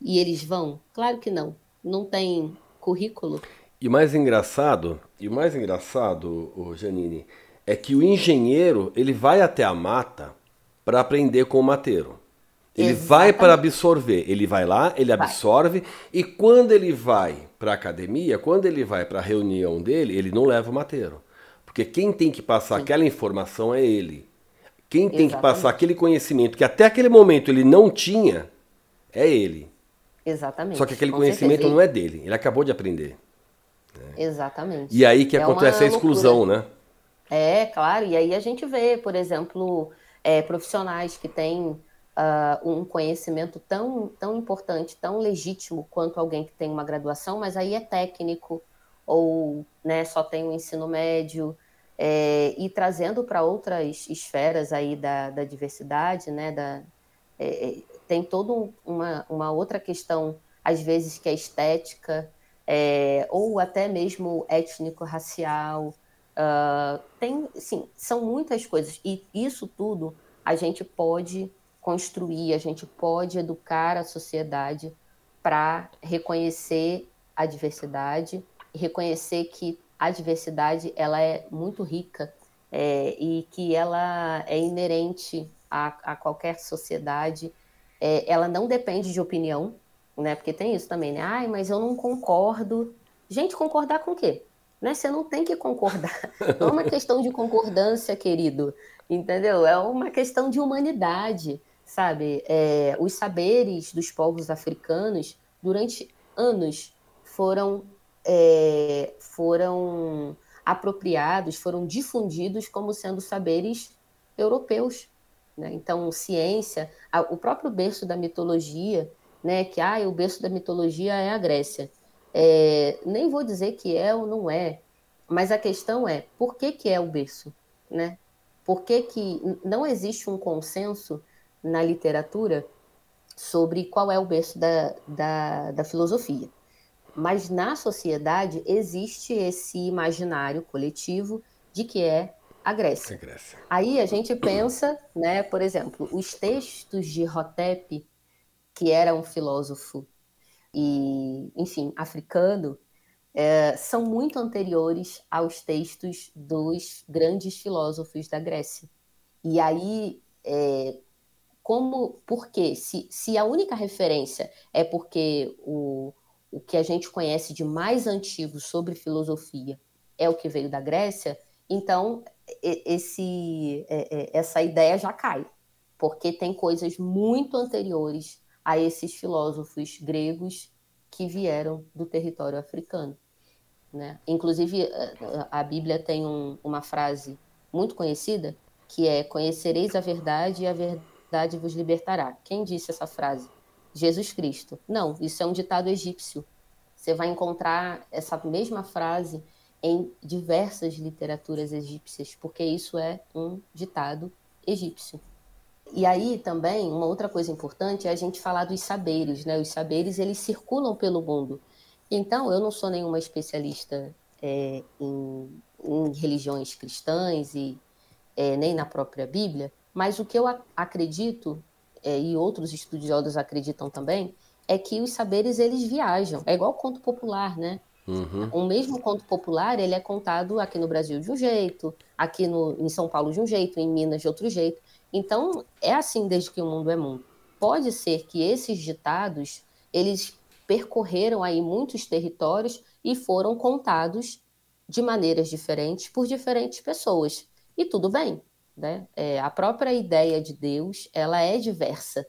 E eles vão? Claro que não. Não tem currículo. E o mais engraçado, e o mais engraçado, Janine, é que o engenheiro ele vai até a mata para aprender com o mateiro. Ele Exatamente. vai para absorver. Ele vai lá, ele absorve vai. e quando ele vai para a academia, quando ele vai para a reunião dele, ele não leva o mateiro, porque quem tem que passar Sim. aquela informação é ele. Quem tem Exatamente. que passar aquele conhecimento que até aquele momento ele não tinha é ele. Exatamente. Só que aquele Com conhecimento certeza. não é dele. Ele acabou de aprender. Né? Exatamente. E aí que é acontece a exclusão, loucura. né? É, claro, e aí a gente vê, por exemplo, é, profissionais que têm uh, um conhecimento tão, tão importante, tão legítimo quanto alguém que tem uma graduação, mas aí é técnico ou né, só tem o um ensino médio, é, e trazendo para outras esferas aí da, da diversidade, né, da, é, é tem toda uma, uma outra questão, às vezes, que é estética, é, ou até mesmo étnico-racial, Uh, tem, sim, são muitas coisas e isso tudo a gente pode construir, a gente pode educar a sociedade para reconhecer a diversidade, reconhecer que a diversidade ela é muito rica é, e que ela é inerente a, a qualquer sociedade. É, ela não depende de opinião, né? Porque tem isso também, né? Ai, mas eu não concordo. Gente, concordar com o quê? Né? Você não tem que concordar. Não é uma questão de concordância, querido. Entendeu? É uma questão de humanidade, sabe? É, os saberes dos povos africanos, durante anos, foram, é, foram apropriados, foram difundidos como sendo saberes europeus. Né? Então, ciência, o próprio berço da mitologia, né, que ah, o berço da mitologia é a Grécia. É, nem vou dizer que é ou não é, mas a questão é por que, que é o berço? Né? Por que, que não existe um consenso na literatura sobre qual é o berço da, da, da filosofia? Mas na sociedade existe esse imaginário coletivo de que é a Grécia. a Grécia. Aí a gente pensa, né, por exemplo, os textos de Hotep, que era um filósofo e, enfim, africano, é, são muito anteriores aos textos dos grandes filósofos da Grécia. E aí, é, como, por quê? Se, se a única referência é porque o, o que a gente conhece de mais antigo sobre filosofia é o que veio da Grécia, então esse, é, é, essa ideia já cai, porque tem coisas muito anteriores a esses filósofos gregos que vieram do território africano. Né? Inclusive, eh, a Bíblia tem um, uma frase muito conhecida que é: Conhecereis a verdade e a verdade vos libertará. Quem disse essa frase? Jesus Cristo. Não, isso é um ditado egípcio. Você vai encontrar essa mesma frase em diversas literaturas egípcias, porque isso é um ditado egípcio. E aí também uma outra coisa importante é a gente falar dos saberes, né? Os saberes eles circulam pelo mundo. Então eu não sou nenhuma especialista é, em, em, religiões cristãs e é, nem na própria Bíblia, mas o que eu acredito é, e outros estudiosos acreditam também é que os saberes eles viajam. É igual conto popular, né? Uhum. O mesmo conto popular ele é contado aqui no Brasil de um jeito, aqui no, em São Paulo de um jeito, em Minas de outro jeito. Então, é assim desde que o mundo é mundo. Pode ser que esses ditados, eles percorreram aí muitos territórios e foram contados de maneiras diferentes por diferentes pessoas. E tudo bem, né? É, a própria ideia de Deus, ela é diversa,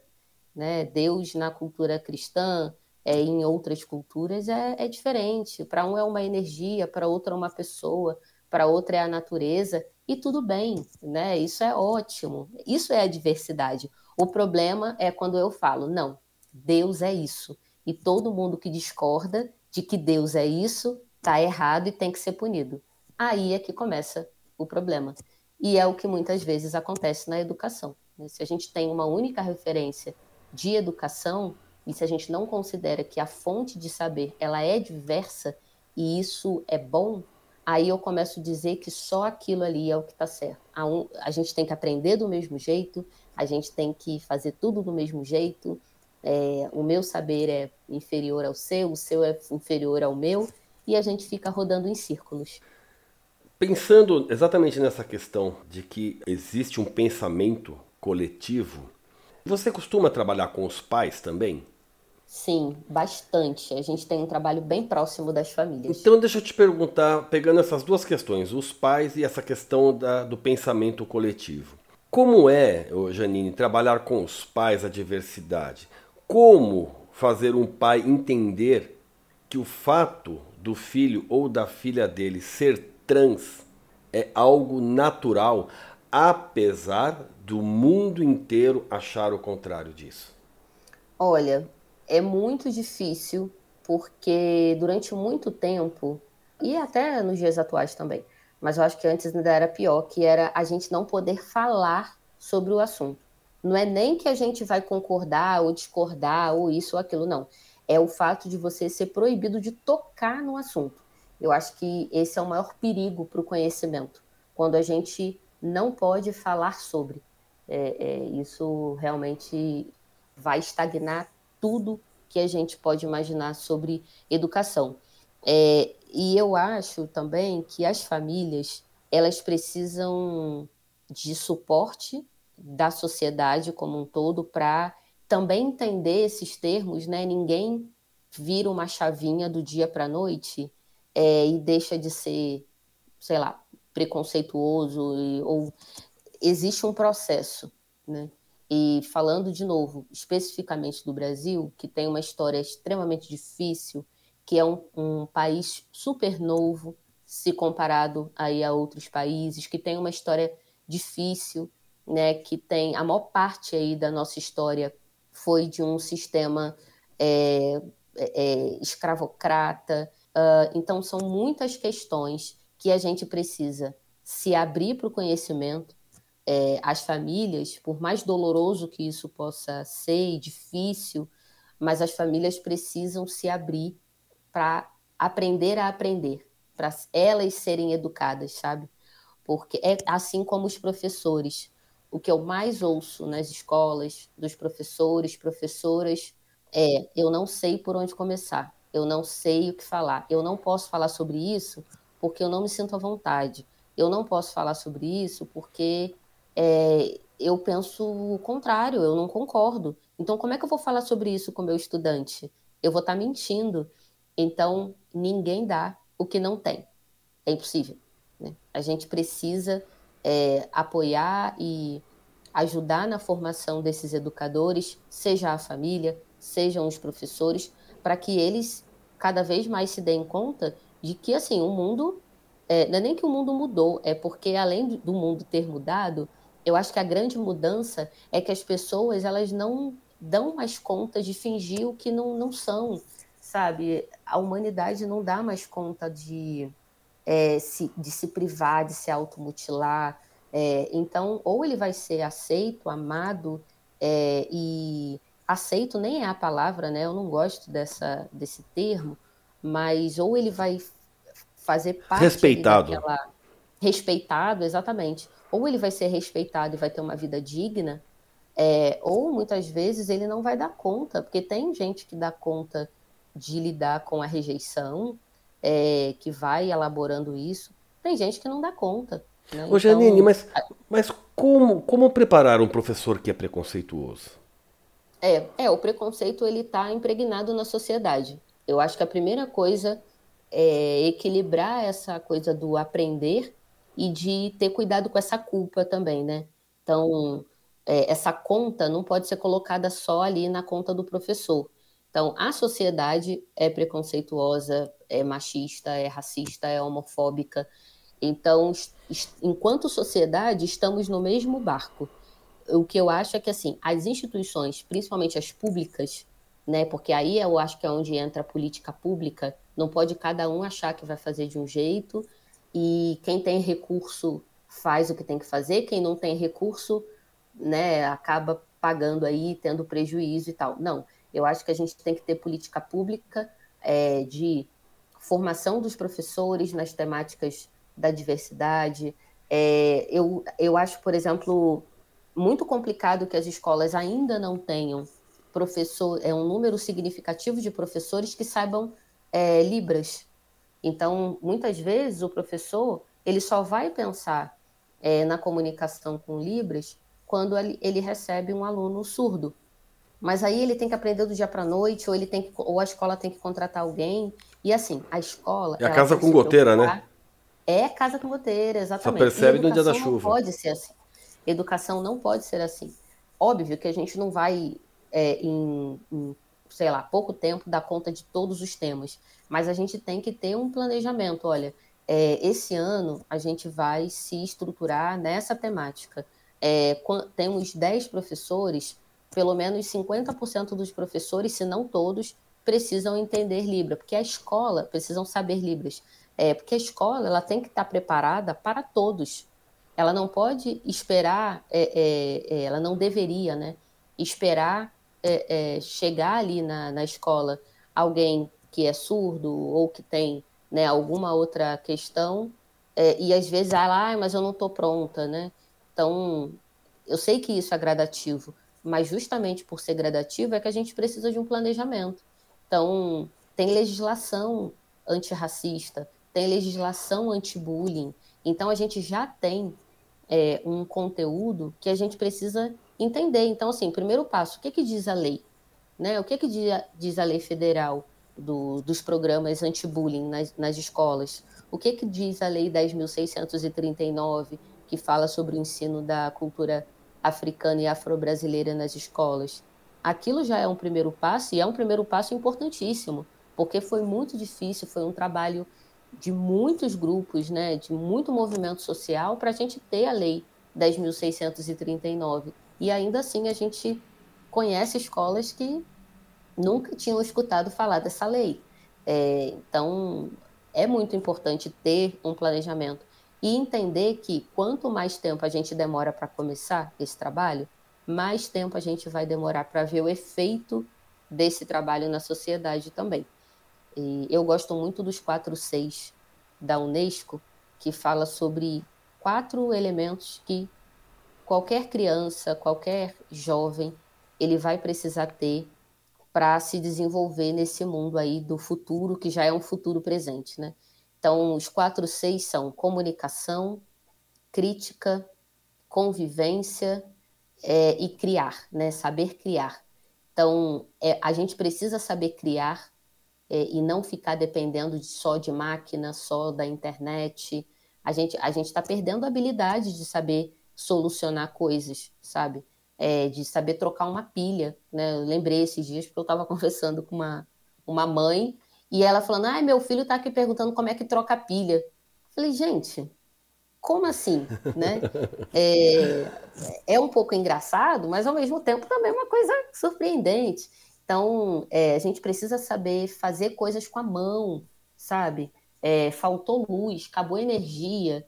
né? Deus na cultura cristã, é, em outras culturas é, é diferente. Para um é uma energia, para outro é uma pessoa, para outra é a natureza e tudo bem, né? Isso é ótimo. Isso é a diversidade. O problema é quando eu falo, não, Deus é isso. E todo mundo que discorda de que Deus é isso está errado e tem que ser punido. Aí é que começa o problema. E é o que muitas vezes acontece na educação. Né? Se a gente tem uma única referência de educação e se a gente não considera que a fonte de saber ela é diversa e isso é bom, aí eu começo a dizer que só aquilo ali é o que está certo. A, um, a, gente tem que aprender do mesmo jeito, a gente tem que fazer tudo do mesmo jeito. É, o meu saber é inferior ao seu, o seu é inferior ao meu, e a gente fica rodando em círculos. Pensando exatamente nessa questão de que existe um pensamento coletivo, você costuma trabalhar com os pais também? Sim, bastante. A gente tem um trabalho bem próximo das famílias. Então, deixa eu te perguntar, pegando essas duas questões, os pais e essa questão da, do pensamento coletivo. Como é, Janine, trabalhar com os pais a diversidade? Como fazer um pai entender que o fato do filho ou da filha dele ser trans é algo natural, apesar do mundo inteiro achar o contrário disso? Olha, é muito difícil, porque durante muito tempo, e até nos dias atuais também, mas eu acho que antes ainda era pior, que era a gente não poder falar sobre o assunto. Não é nem que a gente vai concordar ou discordar ou isso ou aquilo, não. É o fato de você ser proibido de tocar no assunto. Eu acho que esse é o maior perigo para o conhecimento, quando a gente não pode falar sobre. é, é, isso realmente vai estagnar tudo que a gente pode imaginar sobre educação. É, e eu acho também que as famílias elas precisam de suporte da sociedade como um todo para também entender esses termos, né? Ninguém vira uma chavinha do dia para a noite é, e deixa de ser, sei lá, preconceituoso e, ou existe um processo, né? E falando de novo, especificamente do Brasil, que tem uma história extremamente difícil, que é um, um país super novo, se comparado aí a outros países, que tem uma história difícil, né, que tem a maior parte aí da nossa história foi de um sistema é, é, escravocrata. Uh, então, são muitas questões que a gente precisa se abrir para o conhecimento. É, as famílias, por mais doloroso que isso possa ser e difícil, mas as famílias precisam se abrir para aprender a aprender para elas serem educadas, sabe? Porque é assim como os professores. O que eu mais ouço nas escolas dos professores, professoras, é: eu não sei por onde começar, eu não sei o que falar, eu não posso falar sobre isso porque eu não me sinto à vontade, eu não posso falar sobre isso porque é, eu penso o contrário, eu não concordo. Então, como é que eu vou falar sobre isso com meu estudante? Eu vou estar tá mentindo. Então, ninguém dá o que não tem. É impossível. Né? A gente precisa é, apoiar e ajudar na formação desses educadores, seja a família, sejam os professores, para que eles cada vez mais se deem conta de que assim o mundo é, não é nem que o mundo mudou, é porque além do mundo ter mudado, eu acho que a grande mudança é que as pessoas elas não dão mais conta de fingir o que não, não são sabe? A humanidade não dá mais conta de, é, se, de se privar, de se automutilar. É, então, ou ele vai ser aceito, amado, é, e aceito nem é a palavra, né? Eu não gosto dessa, desse termo, mas ou ele vai fazer parte respeitado. Daquela... respeitado, exatamente. Ou ele vai ser respeitado e vai ter uma vida digna, é, ou muitas vezes ele não vai dar conta, porque tem gente que dá conta de lidar com a rejeição, é, que vai elaborando isso. Tem gente que não dá conta. Né? Ô, Janine, então, mas, mas como, como preparar um professor que é preconceituoso? É, é o preconceito ele está impregnado na sociedade. Eu acho que a primeira coisa é equilibrar essa coisa do aprender e de ter cuidado com essa culpa também, né? Então, é, essa conta não pode ser colocada só ali na conta do professor. Então, a sociedade é preconceituosa, é machista, é racista, é homofóbica. Então, enquanto sociedade, estamos no mesmo barco. O que eu acho é que, assim, as instituições, principalmente as públicas, né, porque aí eu acho que é onde entra a política pública, não pode cada um achar que vai fazer de um jeito e quem tem recurso faz o que tem que fazer, quem não tem recurso, né, acaba pagando aí, tendo prejuízo e tal. Não, eu acho que a gente tem que ter política pública é, de formação dos professores nas temáticas da diversidade. É, eu, eu acho, por exemplo, muito complicado que as escolas ainda não tenham professor, é um número significativo de professores que saibam é, libras. Então, muitas vezes o professor ele só vai pensar é, na comunicação com libras quando ele, recebe um aluno surdo. Mas aí ele tem que aprender do dia para noite, ou ele tem que, ou a escola tem que contratar alguém. E assim, a escola. É a casa com goteira, né? É casa com goteira, exatamente. Só percebe no dia da chuva. Não pode ser assim. Educação não pode ser assim. Óbvio que a gente não vai, é, em, em, sei lá, pouco tempo, dar conta de todos os temas. Mas a gente tem que ter um planejamento. Olha, é, esse ano a gente vai se estruturar nessa temática. É, temos 10 professores pelo menos 50% dos professores, se não todos, precisam entender Libra, porque a escola precisam saber Libras. É, porque a escola ela tem que estar preparada para todos. Ela não pode esperar, é, é, é ela não deveria, né? Esperar é, é, chegar ali na, na escola alguém que é surdo ou que tem né, alguma outra questão e às vezes ah, mas eu não estou pronta, né? Então eu sei que isso é gradativo, mas justamente por ser gradativo é que a gente precisa de um planejamento. Então, tem legislação antirracista, tem legislação anti-bullying. Então, a gente já tem é, um conteúdo que a gente precisa entender. Então, assim, primeiro passo, o que, que diz a lei? Né? O que, que diz a lei federal do, dos programas anti-bullying nas, nas escolas? O que, que diz a lei 10.639, que fala sobre o ensino da cultura africana e afro-brasileira nas escolas? Aquilo já é um primeiro passo e é um primeiro passo importantíssimo, porque foi muito difícil, foi um trabalho de muitos grupos, né, de muito movimento social para a gente ter a lei 10.639. E ainda assim a gente conhece escolas que nunca tinham escutado falar dessa lei. É, então é muito importante ter um planejamento e entender que quanto mais tempo a gente demora para começar esse trabalho, mais tempo a gente vai demorar para ver o efeito desse trabalho na sociedade também. E eu gosto muito dos quatro seis da Unesco, que fala sobre quatro elementos que qualquer criança, qualquer jovem, ele vai precisar ter para se desenvolver nesse mundo aí do futuro, que já é um futuro presente, né? Então, os quatro seis são comunicação, crítica, convivência é, e criar, né? Saber criar. Então, é, a gente precisa saber criar é, e não ficar dependendo de, só de máquina, só da internet. A gente a gente está perdendo a habilidade de saber solucionar coisas, sabe? É, de saber trocar uma pilha, né? Eu lembrei esses dias porque eu estava conversando com uma, uma mãe e ela falando, ai, meu filho está aqui perguntando como é que troca a pilha. Eu falei, gente, como assim, né? É, é um pouco engraçado, mas ao mesmo tempo também é uma coisa surpreendente. Então, é, a gente precisa saber fazer coisas com a mão, sabe? É, faltou luz, acabou energia.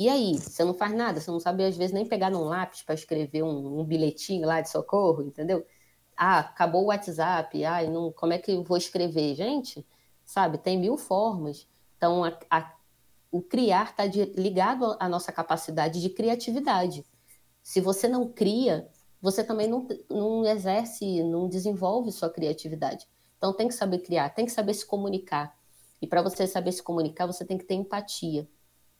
E aí, você não faz nada, você não sabe às vezes nem pegar num lápis para escrever um, um, bilhetinho lá de socorro, entendeu? Ah, acabou o WhatsApp, ai, não, como é que eu vou escrever? Gente, sabe, tem mil formas. Então, a, a, o criar está ligado à nossa capacidade de criatividade. Se você não cria, você também não, não exerce, não desenvolve sua criatividade. Então tem que saber criar, tem que saber se comunicar. E para você saber se comunicar, você tem que ter empatia.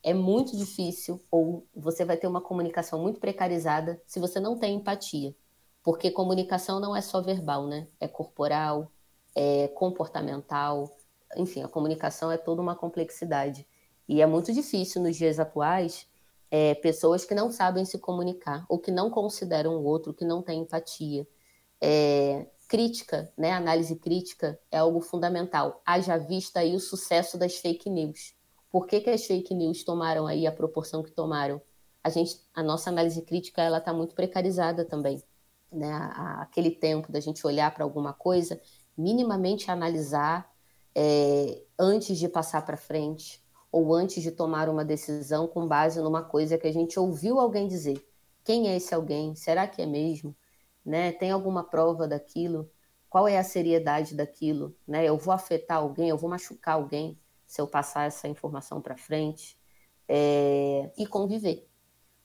É muito difícil, ou você vai ter uma comunicação muito precarizada se você não tem empatia. Porque comunicação não é só verbal, né? É corporal, é comportamental. Enfim, a comunicação é toda uma complexidade. E é muito difícil nos dias atuais é, pessoas que não sabem se comunicar ou que não consideram o outro, que não têm empatia. É, crítica, né, análise crítica é algo fundamental. Haja vista aí o sucesso das fake news. Por que, que as fake news tomaram aí a proporção que tomaram? A, gente, a nossa análise crítica ela está muito precarizada também. Né? Aquele tempo da gente olhar para alguma coisa, minimamente analisar é, antes de passar para frente, ou antes de tomar uma decisão com base numa coisa que a gente ouviu alguém dizer. Quem é esse alguém? Será que é mesmo? Né? Tem alguma prova daquilo? Qual é a seriedade daquilo? Né? Eu vou afetar alguém? Eu vou machucar alguém se eu passar essa informação para frente? É... E conviver.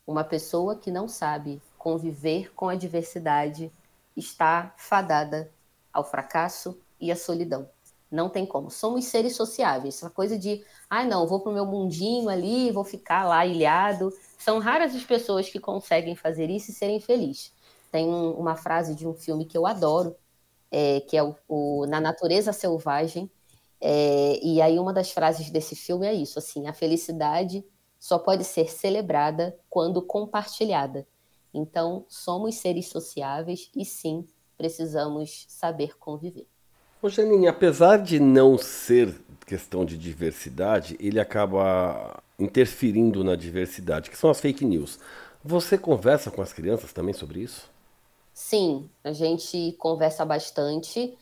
Uma pessoa que não sabe conviver com a diversidade está fadada ao fracasso e à solidão. Não tem como. Somos seres sociáveis. Essa coisa de, ah, não, vou pro meu mundinho ali, vou ficar lá ilhado. São raras as pessoas que conseguem fazer isso e serem felizes. Tem um, uma frase de um filme que eu adoro, é, que é o, o, Na Natureza Selvagem. É, e aí uma das frases desse filme é isso, assim, a felicidade só pode ser celebrada quando compartilhada. Então, somos seres sociáveis e sim, precisamos saber conviver. Ô Janine, apesar de não ser questão de diversidade, ele acaba interferindo na diversidade, que são as fake news. Você conversa com as crianças também sobre isso? Sim, a gente conversa bastante,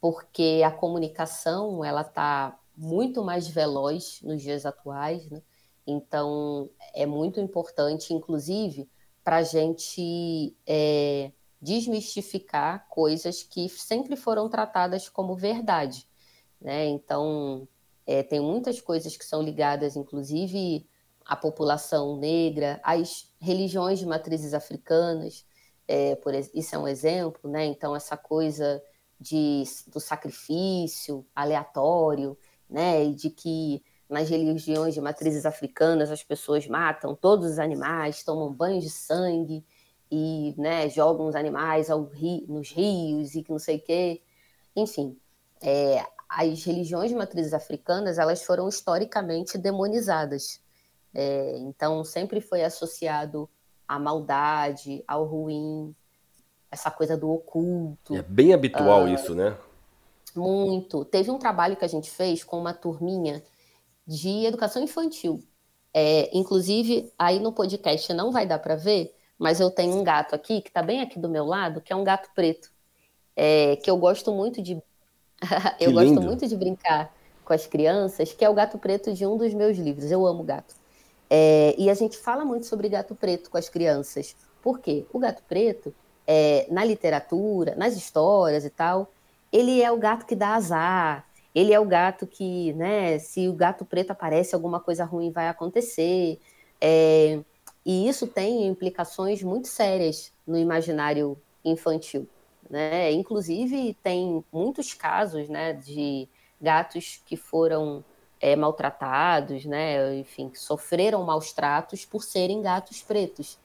porque a comunicação ela está muito mais veloz nos dias atuais, né? Então é muito importante, inclusive, para a gente é, desmistificar coisas que sempre foram tratadas como verdade. Né? Então, é, tem muitas coisas que são ligadas, inclusive, à população negra, às religiões de matrizes africanas, é, por, isso é um exemplo, né? Então, essa coisa de, do sacrifício aleatório, né? E de que nas religiões de matrizes africanas as pessoas matam todos os animais, tomam banho de sangue e né, jogam os animais rio, nos rios e que não sei o quê. Enfim, é, as religiões de matrizes africanas elas foram historicamente demonizadas. É, então, sempre foi associado à maldade, ao ruim, essa coisa do oculto. É bem habitual uh, isso, né? Muito. Teve um trabalho que a gente fez com uma turminha de educação infantil. É, inclusive, aí no podcast não vai dar para ver, mas eu tenho um gato aqui, que está bem aqui do meu lado, que é um gato preto, é, que eu gosto muito de. eu gosto muito de brincar com as crianças, que é o gato preto de um dos meus livros. Eu amo gato. É, e a gente fala muito sobre gato preto com as crianças. Por quê? O gato preto, é, na literatura, nas histórias e tal, ele é o gato que dá azar. Ele é o gato que, né, se o gato preto aparece, alguma coisa ruim vai acontecer. É, e isso tem implicações muito sérias no imaginário infantil. Né? Inclusive, tem muitos casos né, de gatos que foram é, maltratados, né? Enfim, que sofreram maus tratos por serem gatos pretos.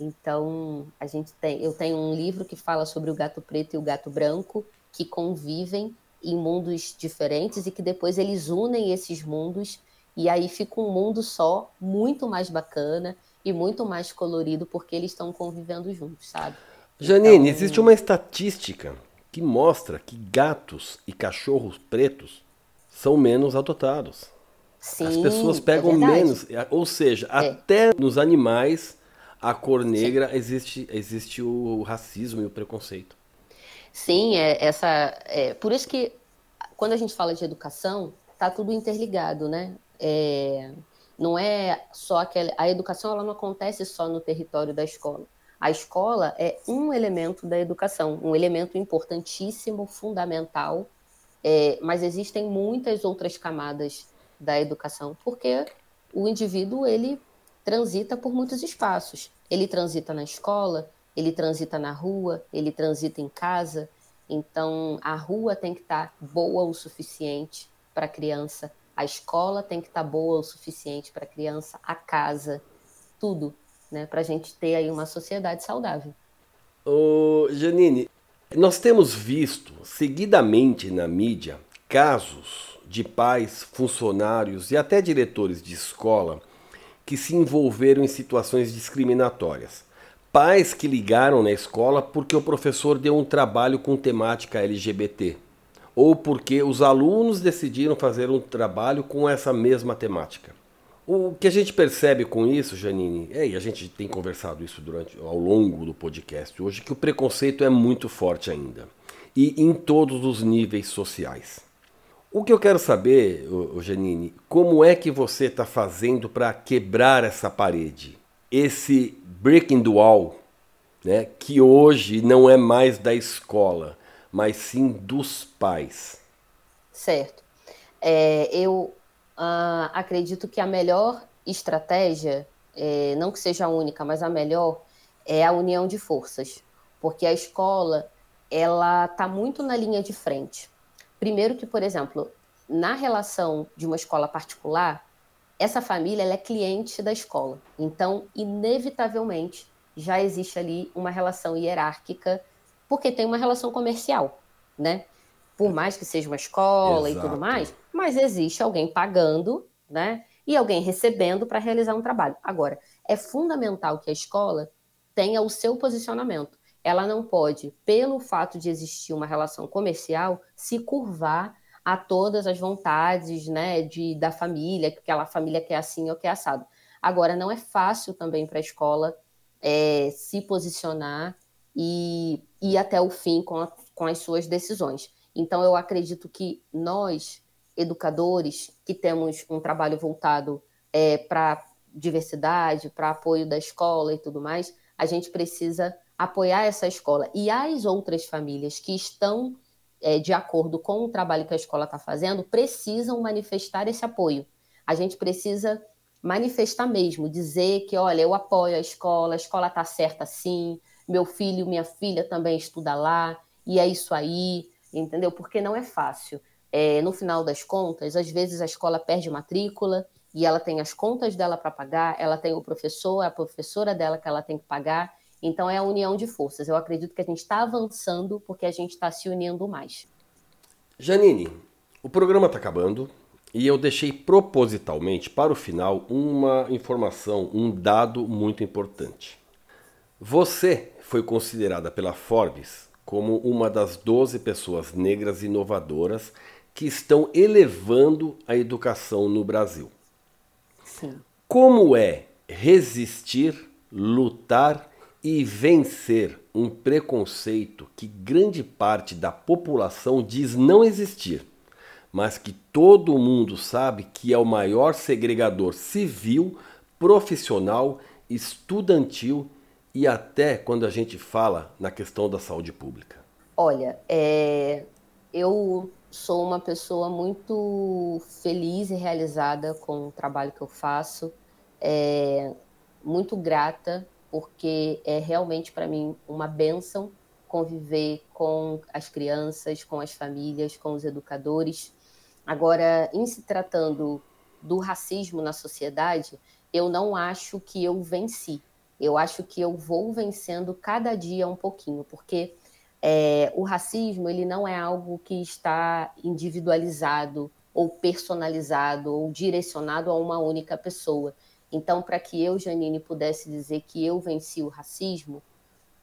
Então, a gente tem, eu tenho um livro que fala sobre o gato preto e o gato branco que convivem em mundos diferentes e que depois eles unem esses mundos e aí fica um mundo só, muito mais bacana e muito mais colorido porque eles estão convivendo juntos, sabe? Janine, então... existe uma estatística que mostra que gatos e cachorros pretos são menos adotados. Sim, As pessoas é pegam é menos, ou seja, é. até nos animais a cor negra existe existe o racismo e o preconceito. Sim, é essa é por isso que quando a gente fala de educação tá tudo interligado, né? É, não é só aquela a educação ela não acontece só no território da escola. A escola é um elemento da educação, um elemento importantíssimo, fundamental é, mas existem muitas outras camadas da educação, porque o indivíduo ele transita por muitos espaços. Ele transita na escola, ele transita na rua, ele transita em casa. Então, a rua tem que estar boa o suficiente para a criança, a escola tem que estar boa o suficiente para a criança, a casa, tudo, né, para a gente ter aí uma sociedade saudável. Ô, Janine, nós temos visto seguidamente na mídia casos de pais, funcionários e até diretores de escola que se envolveram em situações discriminatórias. Pais que ligaram na escola porque o professor deu um trabalho com temática LGBT, ou porque os alunos decidiram fazer um trabalho com essa mesma temática. O que a gente percebe com isso, Janine, é, e a gente tem conversado isso durante ao longo do podcast hoje, que o preconceito é muito forte ainda. E em todos os níveis sociais. O que eu quero saber, Janine, como é que você está fazendo para quebrar essa parede? Esse breaking the wall, né, que hoje não é mais da escola, mas sim dos pais. Certo. É, eu Uh, acredito que a melhor estratégia, é, não que seja a única, mas a melhor, é a união de forças, porque a escola ela está muito na linha de frente. Primeiro que, por exemplo, na relação de uma escola particular, essa família é cliente da escola, então inevitavelmente já existe ali uma relação hierárquica, porque tem uma relação comercial, né? por mais que seja uma escola Exato. e tudo mais, mas existe alguém pagando, né? E alguém recebendo para realizar um trabalho. Agora, é fundamental que a escola tenha o seu posicionamento. Ela não pode, pelo fato de existir uma relação comercial, se curvar a todas as vontades, né, de, da família, que aquela família quer assim ou quer assado. Agora, não é fácil também para a escola é, se posicionar e ir até o fim com, a, com as suas decisões. Então, eu acredito que nós, educadores, que temos um trabalho voltado é, para diversidade, para apoio da escola e tudo mais, a gente precisa apoiar essa escola. E as outras famílias que estão é, de acordo com o trabalho que a escola está fazendo precisam manifestar esse apoio. A gente precisa manifestar mesmo, dizer que, olha, eu apoio a escola, a escola está certa sim, meu filho, minha filha também estuda lá, e é isso aí, entendeu? Porque não é fácil. É, no final das contas, às vezes a escola perde matrícula e ela tem as contas dela para pagar, ela tem o professor, a professora dela que ela tem que pagar. Então é a união de forças. Eu acredito que a gente está avançando porque a gente está se unindo mais. Janine, o programa está acabando e eu deixei propositalmente para o final uma informação, um dado muito importante. Você foi considerada pela Forbes como uma das 12 pessoas negras inovadoras que estão elevando a educação no Brasil. Sim. Como é resistir, lutar e vencer um preconceito que grande parte da população diz não existir, mas que todo mundo sabe que é o maior segregador civil, profissional, estudantil e até quando a gente fala na questão da saúde pública? Olha, é, eu sou uma pessoa muito feliz e realizada com o trabalho que eu faço, é, muito grata, porque é realmente para mim uma benção conviver com as crianças, com as famílias, com os educadores. Agora, em se tratando do racismo na sociedade, eu não acho que eu venci eu acho que eu vou vencendo cada dia um pouquinho, porque é, o racismo ele não é algo que está individualizado ou personalizado ou direcionado a uma única pessoa. Então, para que eu, Janine, pudesse dizer que eu venci o racismo,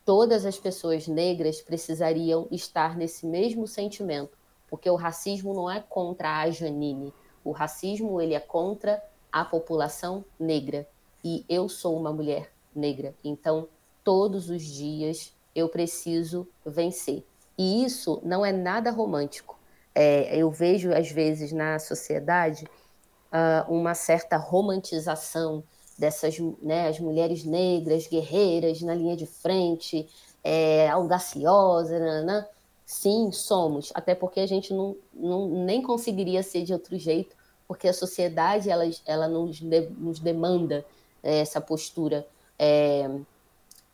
todas as pessoas negras precisariam estar nesse mesmo sentimento, porque o racismo não é contra a Janine, o racismo ele é contra a população negra. E eu sou uma mulher negra. Então, todos os dias eu preciso vencer. E isso não é nada romântico. É, eu vejo, às vezes, na sociedade uh, uma certa romantização dessas né, as mulheres negras, guerreiras na linha de frente, é, audaciosas. Né, né? Sim, somos, até porque a gente não, não, nem conseguiria ser de outro jeito, porque a sociedade ela, ela nos, de, nos demanda é, essa postura é,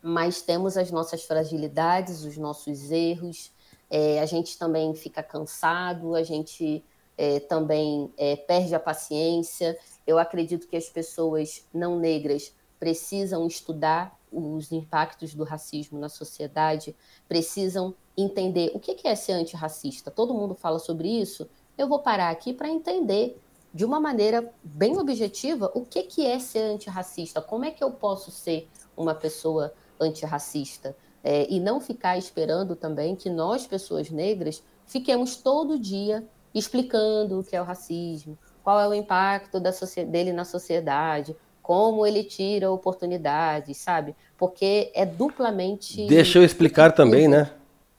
mas temos as nossas fragilidades, os nossos erros, é, a gente também fica cansado, a gente é, também é, perde a paciência. Eu acredito que as pessoas não negras precisam estudar os impactos do racismo na sociedade, precisam entender o que é ser antirracista. Todo mundo fala sobre isso. Eu vou parar aqui para entender de uma maneira bem objetiva o que, que é ser antirracista, como é que eu posso ser uma pessoa antirracista. É, e não ficar esperando também que nós, pessoas negras, fiquemos todo dia explicando o que é o racismo, qual é o impacto da dele na sociedade, como ele tira oportunidades, sabe? Porque é duplamente. Deixa eu explicar também, né?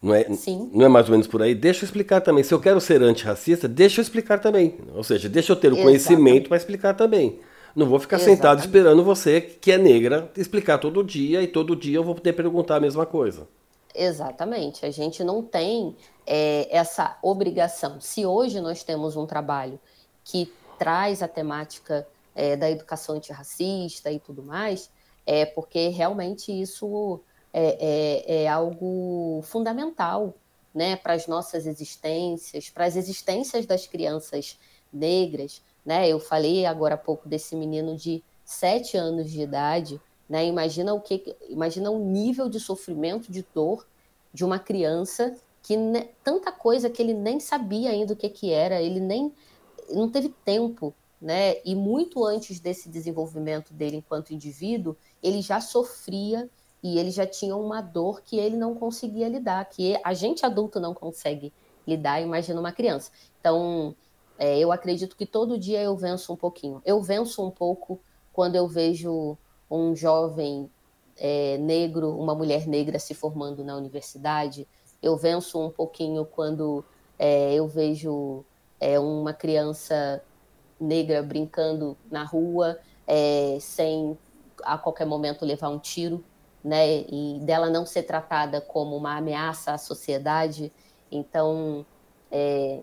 Não é, Sim. não é mais ou menos por aí? Deixa eu explicar também. Se eu quero ser antirracista, deixa eu explicar também. Ou seja, deixa eu ter o conhecimento para explicar também. Não vou ficar Exatamente. sentado esperando você, que é negra, explicar todo dia e todo dia eu vou poder perguntar a mesma coisa. Exatamente. A gente não tem é, essa obrigação. Se hoje nós temos um trabalho que traz a temática é, da educação antirracista e tudo mais, é porque realmente isso é, é, é algo fundamental né, para as nossas existências, para as existências das crianças negras. Né? Eu falei agora há pouco desse menino de sete anos de idade. Né? Imagina o que, imagina o nível de sofrimento, de dor de uma criança que tanta coisa que ele nem sabia ainda o que, que era, ele nem não teve tempo, né? E muito antes desse desenvolvimento dele enquanto indivíduo, ele já sofria e ele já tinha uma dor que ele não conseguia lidar, que a gente adulto não consegue lidar, imagina uma criança. Então, é, eu acredito que todo dia eu venço um pouquinho. Eu venço um pouco quando eu vejo um jovem é, negro, uma mulher negra se formando na universidade. Eu venço um pouquinho quando é, eu vejo é, uma criança negra brincando na rua, é, sem a qualquer momento levar um tiro né, e dela não ser tratada como uma ameaça à sociedade. Então, é,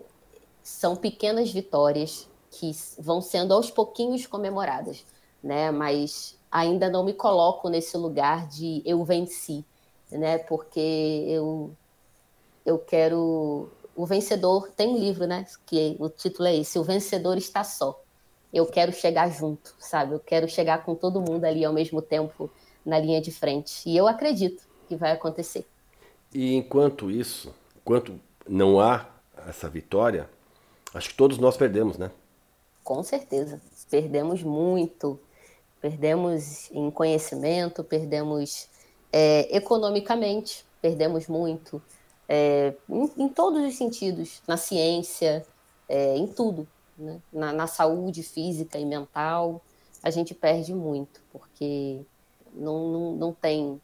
são pequenas vitórias que vão sendo aos pouquinhos comemoradas. né? Mas ainda não me coloco nesse lugar de eu venci, né? Porque eu eu quero o vencedor tem um livro, né? Que o título é esse: O vencedor está só. Eu quero chegar junto, sabe? Eu quero chegar com todo mundo ali ao mesmo tempo na linha de frente. E eu acredito que vai acontecer. E enquanto isso, enquanto não há essa vitória, acho que todos nós perdemos, né? Com certeza. Perdemos muito. Perdemos em conhecimento, perdemos é, economicamente, perdemos muito. É, em, em, todos os sentidos, na ciência, é, em tudo. Né? Na, na saúde física e mental, a gente perde muito, porque não, não, não tem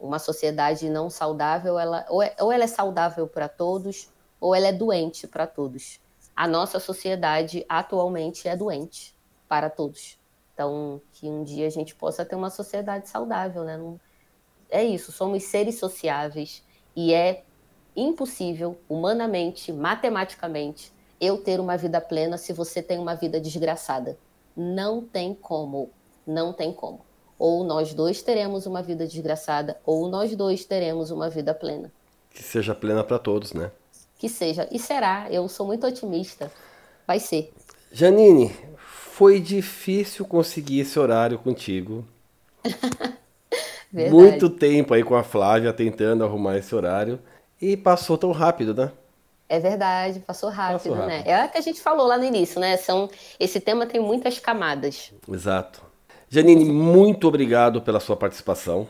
uma sociedade não saudável, ela, ou, é, ou ela é saudável para todos, ou ela é doente para todos. A nossa sociedade atualmente é doente para todos. Então, que um dia a gente possa ter uma sociedade saudável, né? Não, é isso, somos seres sociáveis e é impossível, humanamente, matematicamente, eu ter uma vida plena se você tem uma vida desgraçada. Não tem como. Não tem como. Ou nós dois teremos uma vida desgraçada, ou nós dois teremos uma vida plena. Que seja plena para todos, né? Que seja. E será. Eu sou muito otimista. Vai ser. Janine, foi difícil conseguir esse horário contigo. muito tempo aí com a Flávia tentando arrumar esse horário. E passou tão rápido, né? É verdade, passou rápido, passou né? rápido, né? É o que a gente falou lá no início, né? São, esse tema tem muitas camadas. Exato. Janine, muito obrigado pela sua participação.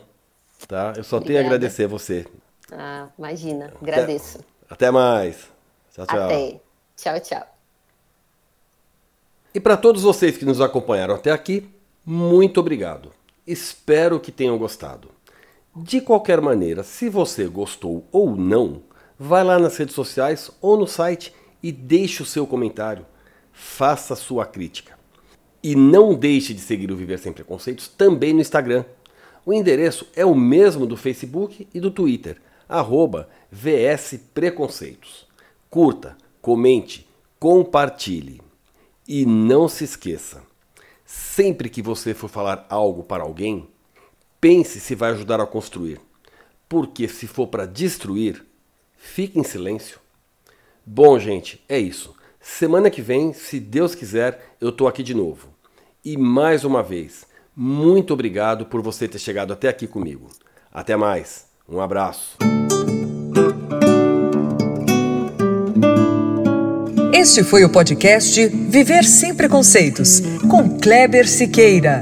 Tá? Eu só Obrigada. tenho a agradecer você. Ah, imagina, agradeço. Até, até mais. Tchau, tchau. Até. Tchau, tchau. E para todos vocês que nos acompanharam até aqui, muito obrigado. Espero que tenham gostado. De qualquer maneira, se você gostou ou não, vai lá nas redes sociais ou no site e deixe o seu comentário. Faça sua crítica. E não deixe de seguir o Viver Sem Preconceitos também no Instagram. O endereço é o mesmo do Facebook e do Twitter, arroba VS Preconceitos. Curta, comente, compartilhe. E não se esqueça, sempre que você for falar algo para alguém, pense se vai ajudar a construir. Porque se for para destruir, fique em silêncio. Bom, gente, é isso. Semana que vem, se Deus quiser, eu tô aqui de novo. E mais uma vez, muito obrigado por você ter chegado até aqui comigo. Até mais. Um abraço. Este foi o podcast Viver Sem Preconceitos, com Kleber Siqueira.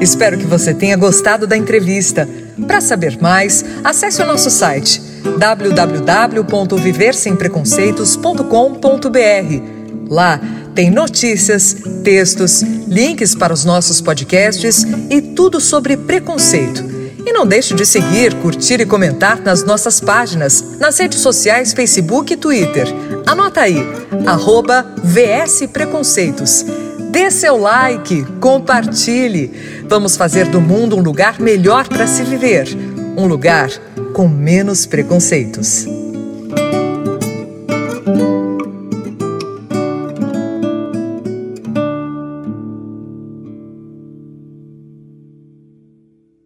Espero que você tenha gostado da entrevista. Para saber mais, acesse o nosso site www.viversempreconceitos.com.br. Lá tem notícias, textos, links para os nossos podcasts e tudo sobre preconceito. E não deixe de seguir, curtir e comentar nas nossas páginas, nas redes sociais Facebook e Twitter. Anota aí, arroba VS Preconceitos. Dê seu like, compartilhe. Vamos fazer do mundo um lugar melhor para se viver. Um lugar com menos preconceitos.